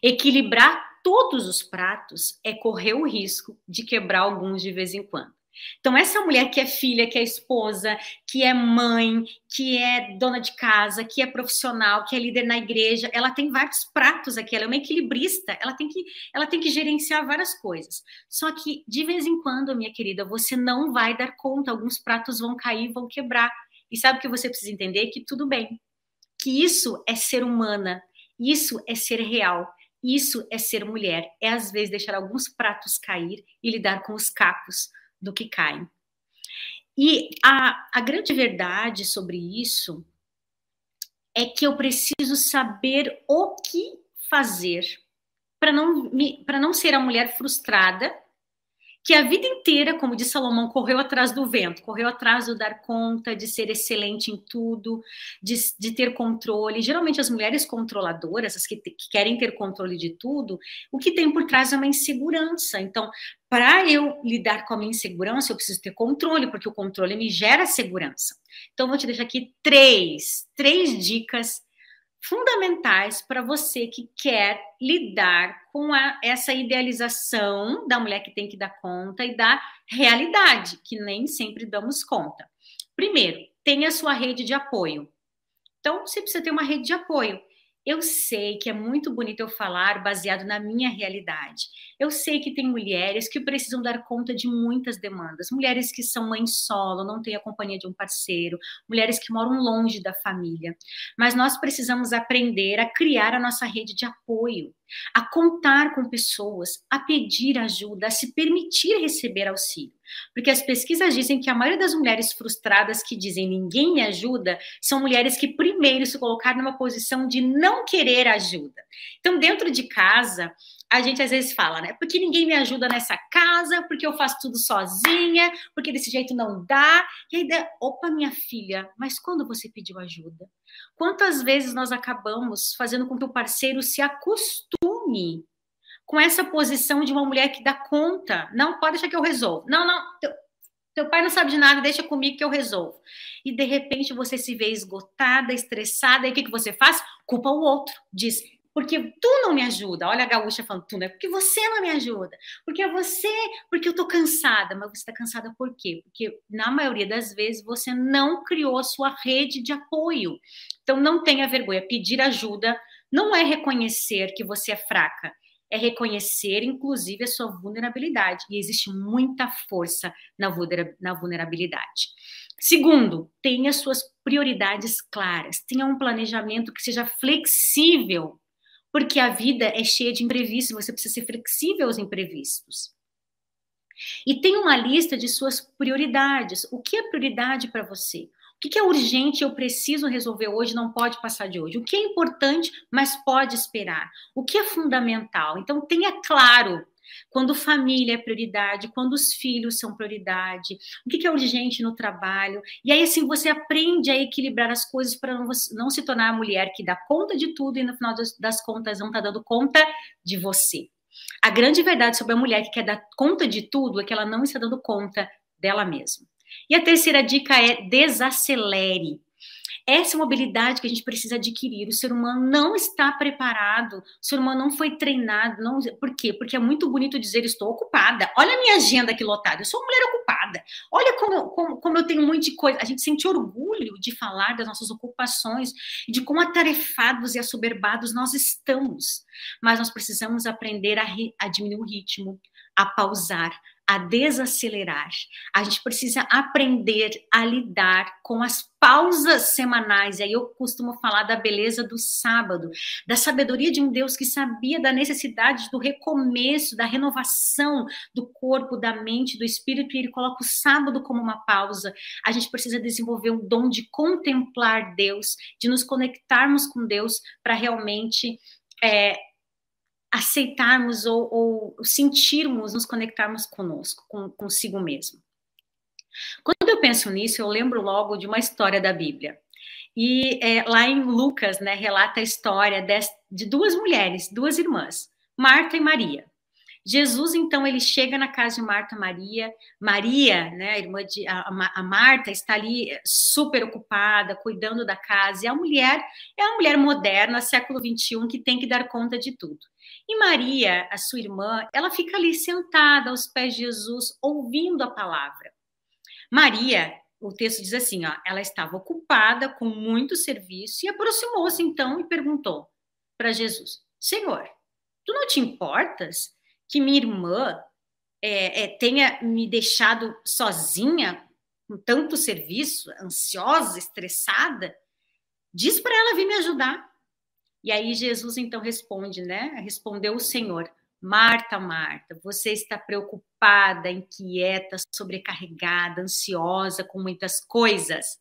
Equilibrar todos os pratos é correr o risco de quebrar alguns de vez em quando. Então, essa mulher que é filha, que é esposa, que é mãe, que é dona de casa, que é profissional, que é líder na igreja, ela tem vários pratos aqui, ela é uma equilibrista, ela tem que, ela tem que gerenciar várias coisas. Só que, de vez em quando, minha querida, você não vai dar conta, alguns pratos vão cair, vão quebrar. E sabe o que você precisa entender? Que tudo bem. Que isso é ser humana, isso é ser real. Isso é ser mulher, é às vezes deixar alguns pratos cair e lidar com os cacos do que caem. E a, a grande verdade sobre isso é que eu preciso saber o que fazer para não, não ser a mulher frustrada que a vida inteira, como diz Salomão, correu atrás do vento, correu atrás do dar conta, de ser excelente em tudo, de, de ter controle. Geralmente, as mulheres controladoras, as que, que querem ter controle de tudo, o que tem por trás é uma insegurança. Então, para eu lidar com a minha insegurança, eu preciso ter controle, porque o controle me gera segurança. Então, vou te deixar aqui três, três dicas fundamentais para você que quer lidar com a, essa idealização da mulher que tem que dar conta e da realidade, que nem sempre damos conta. Primeiro, tenha sua rede de apoio. Então, você precisa ter uma rede de apoio. Eu sei que é muito bonito eu falar baseado na minha realidade. Eu sei que tem mulheres que precisam dar conta de muitas demandas, mulheres que são mães solo, não têm a companhia de um parceiro, mulheres que moram longe da família. Mas nós precisamos aprender a criar a nossa rede de apoio, a contar com pessoas, a pedir ajuda, a se permitir receber auxílio. Porque as pesquisas dizem que a maioria das mulheres frustradas que dizem ninguém me ajuda são mulheres que primeiro se colocaram numa posição de não querer ajuda. Então, dentro de casa, a gente às vezes fala, né? Porque ninguém me ajuda nessa casa, porque eu faço tudo sozinha, porque desse jeito não dá. E aí, opa, minha filha, mas quando você pediu ajuda? Quantas vezes nós acabamos fazendo com que o parceiro se acostume com essa posição de uma mulher que dá conta. Não, pode deixar que eu resolvo. Não, não, teu, teu pai não sabe de nada, deixa comigo que eu resolvo. E de repente você se vê esgotada, estressada, e o que, que você faz? Culpa o outro. Diz, porque tu não me ajuda. Olha a gaúcha falando, tu, né? Porque você não me ajuda. Porque é você, porque eu tô cansada. Mas você está cansada por quê? Porque na maioria das vezes você não criou a sua rede de apoio. Então não tenha vergonha. Pedir ajuda não é reconhecer que você é fraca é reconhecer, inclusive, a sua vulnerabilidade. E existe muita força na vulnerabilidade. Segundo, tenha suas prioridades claras, tenha um planejamento que seja flexível, porque a vida é cheia de imprevistos, você precisa ser flexível aos imprevistos. E tenha uma lista de suas prioridades. O que é prioridade para você? O que é urgente eu preciso resolver hoje, não pode passar de hoje? O que é importante, mas pode esperar? O que é fundamental? Então, tenha claro quando família é prioridade, quando os filhos são prioridade, o que é urgente no trabalho. E aí, assim, você aprende a equilibrar as coisas para não, não, se tornar a mulher que dá conta de tudo e no final das, das contas não está dando conta de você. A grande verdade sobre a mulher que quer dar conta de tudo é que ela não está dando conta dela mesma. E a terceira dica é desacelere. Essa é uma habilidade que a gente precisa adquirir. O ser humano não está preparado, o ser humano não foi treinado. Não... Por quê? Porque é muito bonito dizer estou ocupada. Olha a minha agenda aqui lotada, eu sou uma mulher ocupada. Olha como, como, como eu tenho um monte de coisa. A gente sente orgulho de falar das nossas ocupações de quão atarefados e assoberbados nós estamos. Mas nós precisamos aprender a, a diminuir o ritmo, a pausar, a desacelerar. A gente precisa aprender a lidar com as pausas semanais. E aí eu costumo falar da beleza do sábado, da sabedoria de um Deus que sabia da necessidade do recomeço, da renovação do corpo, da mente, do espírito, e ele coloca o sábado como uma pausa. A gente precisa desenvolver um dom de contemplar Deus, de nos conectarmos com Deus para realmente é, aceitarmos ou, ou, sentirmos, nos conectarmos conosco, com, consigo mesmo. Quando eu penso nisso, eu lembro logo de uma história da Bíblia. E é, lá em Lucas, né, relata a história de, de duas mulheres, duas irmãs, Marta e Maria. Jesus, então, ele chega na casa de Marta e Maria. Maria, né, a irmã de a, a, Marta, está ali eh, super ocupada, cuidando da casa. E a mulher é uma mulher moderna, século 21, que tem que dar conta de tudo. E Maria, a sua irmã, ela fica ali sentada aos pés de Jesus, ouvindo a palavra. Maria, o texto diz assim, ó, ela estava ocupada com muito serviço e aproximou-se então e perguntou para Jesus: Senhor, tu não te importas que minha irmã é, é, tenha me deixado sozinha com tanto serviço, ansiosa, estressada? Diz para ela vir me ajudar. E aí Jesus então responde, né? Respondeu o Senhor: Marta, Marta, você está preocupada, inquieta, sobrecarregada, ansiosa com muitas coisas.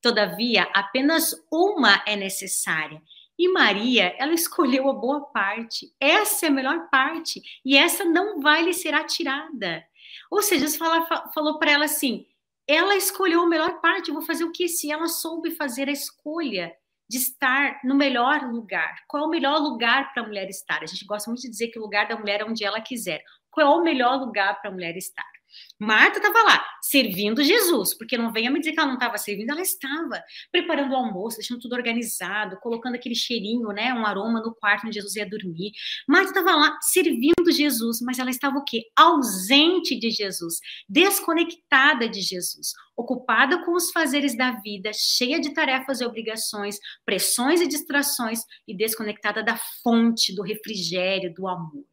Todavia, apenas uma é necessária. E Maria, ela escolheu a boa parte. Essa é a melhor parte. E essa não vai lhe ser atirada. Ou seja, Jesus fala, falou para ela assim: ela escolheu a melhor parte. Vou fazer o que? Se ela soube fazer a escolha de estar no melhor lugar. Qual é o melhor lugar para a mulher estar? A gente gosta muito de dizer que o lugar da mulher é onde ela quiser. Qual é o melhor lugar para a mulher estar? Marta estava lá, servindo Jesus, porque não venha me dizer que ela não estava servindo, ela estava preparando o almoço, deixando tudo organizado, colocando aquele cheirinho, né, um aroma no quarto onde Jesus ia dormir. Marta estava lá servindo Jesus, mas ela estava o quê? Ausente de Jesus, desconectada de Jesus, ocupada com os fazeres da vida, cheia de tarefas e obrigações, pressões e distrações e desconectada da fonte do refrigério, do amor.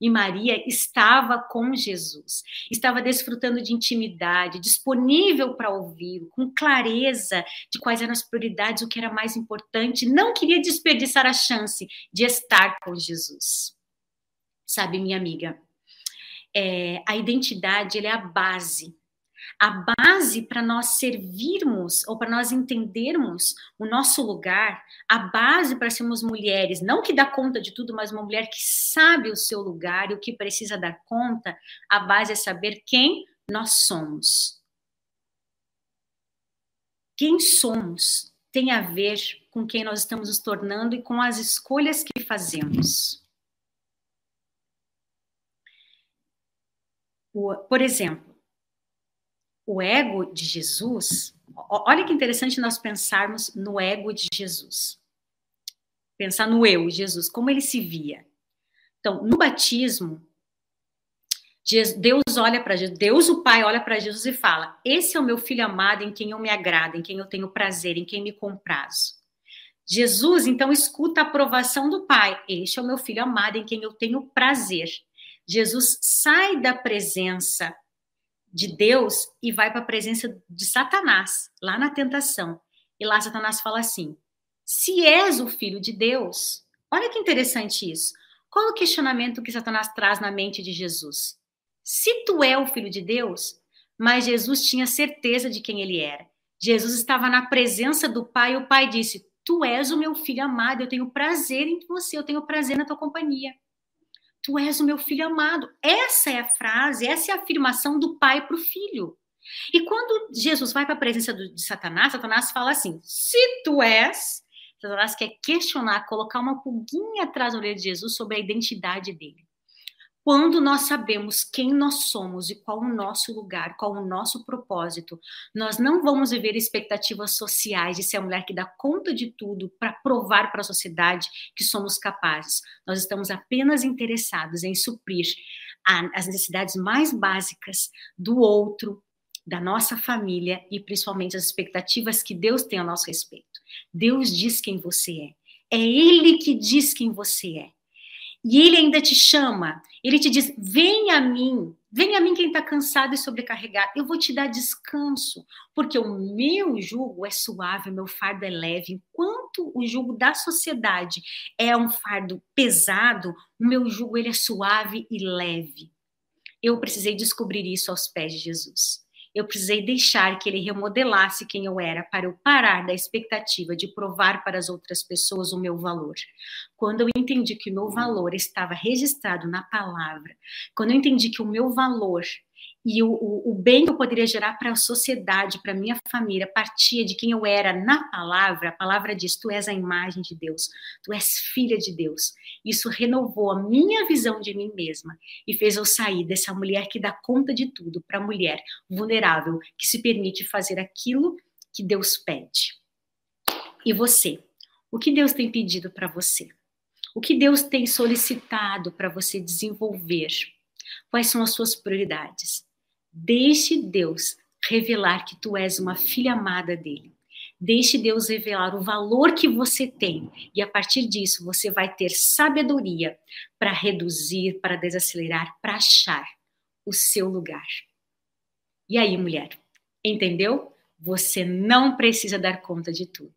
E Maria estava com Jesus, estava desfrutando de intimidade, disponível para ouvir, com clareza de quais eram as prioridades, o que era mais importante, não queria desperdiçar a chance de estar com Jesus. Sabe, minha amiga, é, a identidade é a base a base para nós servirmos ou para nós entendermos o nosso lugar, a base para sermos mulheres, não que dá conta de tudo, mas uma mulher que sabe o seu lugar e o que precisa dar conta, a base é saber quem nós somos. Quem somos tem a ver com quem nós estamos nos tornando e com as escolhas que fazemos. Por exemplo, o ego de Jesus, olha que interessante nós pensarmos no ego de Jesus. Pensar no eu, Jesus, como ele se via. Então, no batismo, Deus olha para Jesus, Deus o Pai olha para Jesus e fala: Esse é o meu filho amado em quem eu me agrado, em quem eu tenho prazer, em quem me comprazo. Jesus então escuta a aprovação do Pai: Este é o meu filho amado em quem eu tenho prazer. Jesus sai da presença de Deus e vai para a presença de Satanás, lá na tentação. E lá Satanás fala assim: se és o filho de Deus, olha que interessante isso. Qual o questionamento que Satanás traz na mente de Jesus? Se tu é o filho de Deus, mas Jesus tinha certeza de quem ele era. Jesus estava na presença do Pai e o Pai disse: Tu és o meu filho amado, eu tenho prazer em você, eu tenho prazer na tua companhia. Tu és o meu filho amado. Essa é a frase, essa é a afirmação do pai para o filho. E quando Jesus vai para a presença de Satanás, Satanás fala assim: se tu és, Satanás quer questionar, colocar uma pulguinha atrás da orelha de Jesus sobre a identidade dele. Quando nós sabemos quem nós somos e qual o nosso lugar, qual o nosso propósito, nós não vamos viver expectativas sociais de ser a mulher que dá conta de tudo para provar para a sociedade que somos capazes. Nós estamos apenas interessados em suprir as necessidades mais básicas do outro, da nossa família e principalmente as expectativas que Deus tem a nosso respeito. Deus diz quem você é. É Ele que diz quem você é. E ele ainda te chama, ele te diz: vem a mim, vem a mim quem está cansado e sobrecarregado, eu vou te dar descanso, porque o meu jugo é suave, o meu fardo é leve. Enquanto o jugo da sociedade é um fardo pesado, o meu jugo ele é suave e leve. Eu precisei descobrir isso aos pés de Jesus. Eu precisei deixar que ele remodelasse quem eu era para eu parar da expectativa de provar para as outras pessoas o meu valor. Quando eu entendi que o meu valor estava registrado na palavra, quando eu entendi que o meu valor e o, o, o bem que eu poderia gerar para a sociedade, para minha família, partia de quem eu era na palavra. A palavra diz: Tu és a imagem de Deus, tu és filha de Deus. Isso renovou a minha visão de mim mesma e fez eu sair dessa mulher que dá conta de tudo para a mulher vulnerável que se permite fazer aquilo que Deus pede. E você? O que Deus tem pedido para você? O que Deus tem solicitado para você desenvolver? Quais são as suas prioridades? Deixe Deus revelar que tu és uma filha amada dele. Deixe Deus revelar o valor que você tem e a partir disso você vai ter sabedoria para reduzir, para desacelerar, para achar o seu lugar. E aí, mulher, entendeu? Você não precisa dar conta de tudo.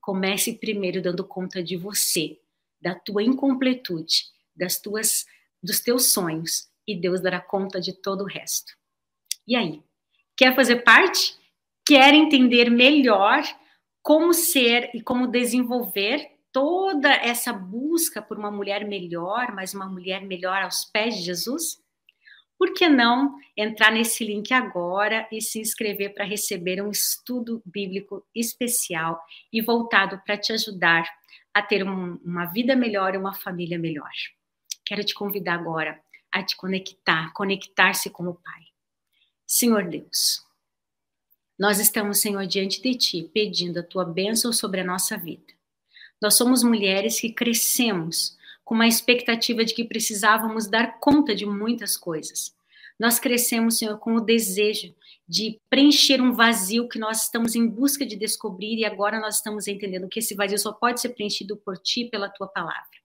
Comece primeiro dando conta de você, da tua incompletude, das tuas dos teus sonhos e Deus dará conta de todo o resto. E aí? Quer fazer parte? Quer entender melhor como ser e como desenvolver toda essa busca por uma mulher melhor, mas uma mulher melhor aos pés de Jesus? Por que não entrar nesse link agora e se inscrever para receber um estudo bíblico especial e voltado para te ajudar a ter um, uma vida melhor e uma família melhor? Quero te convidar agora a te conectar, conectar-se com o Pai. Senhor Deus, nós estamos, Senhor, diante de Ti, pedindo a Tua bênção sobre a nossa vida. Nós somos mulheres que crescemos com uma expectativa de que precisávamos dar conta de muitas coisas. Nós crescemos, Senhor, com o desejo de preencher um vazio que nós estamos em busca de descobrir e agora nós estamos entendendo que esse vazio só pode ser preenchido por Ti, pela Tua palavra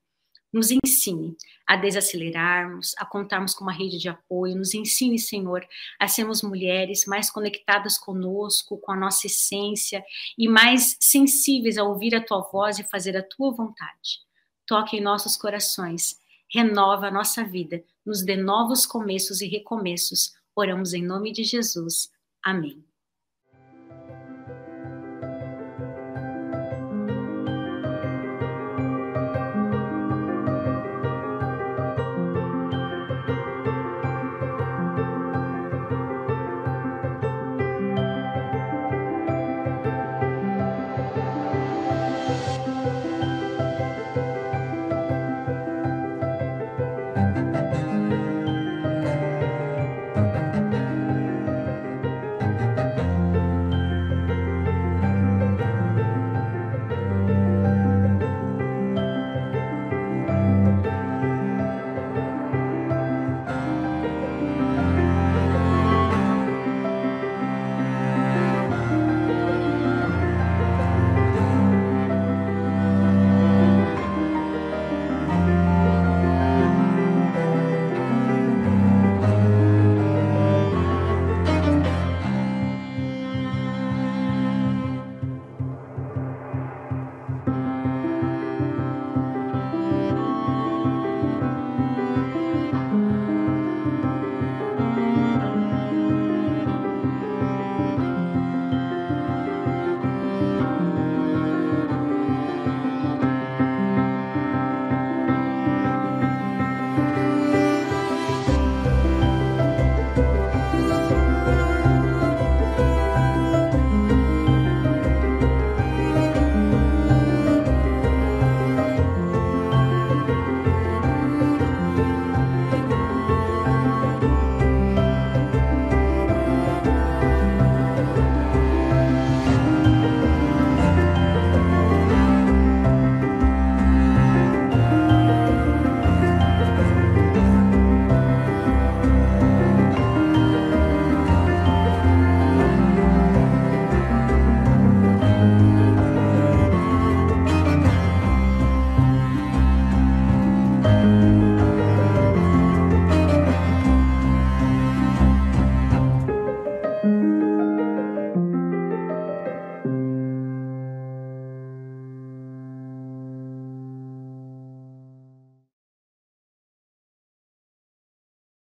nos ensine a desacelerarmos, a contarmos com uma rede de apoio, nos ensine, Senhor, a sermos mulheres mais conectadas conosco, com a nossa essência e mais sensíveis a ouvir a tua voz e fazer a tua vontade. Toque em nossos corações, renova a nossa vida, nos dê novos começos e recomeços. Oramos em nome de Jesus. Amém.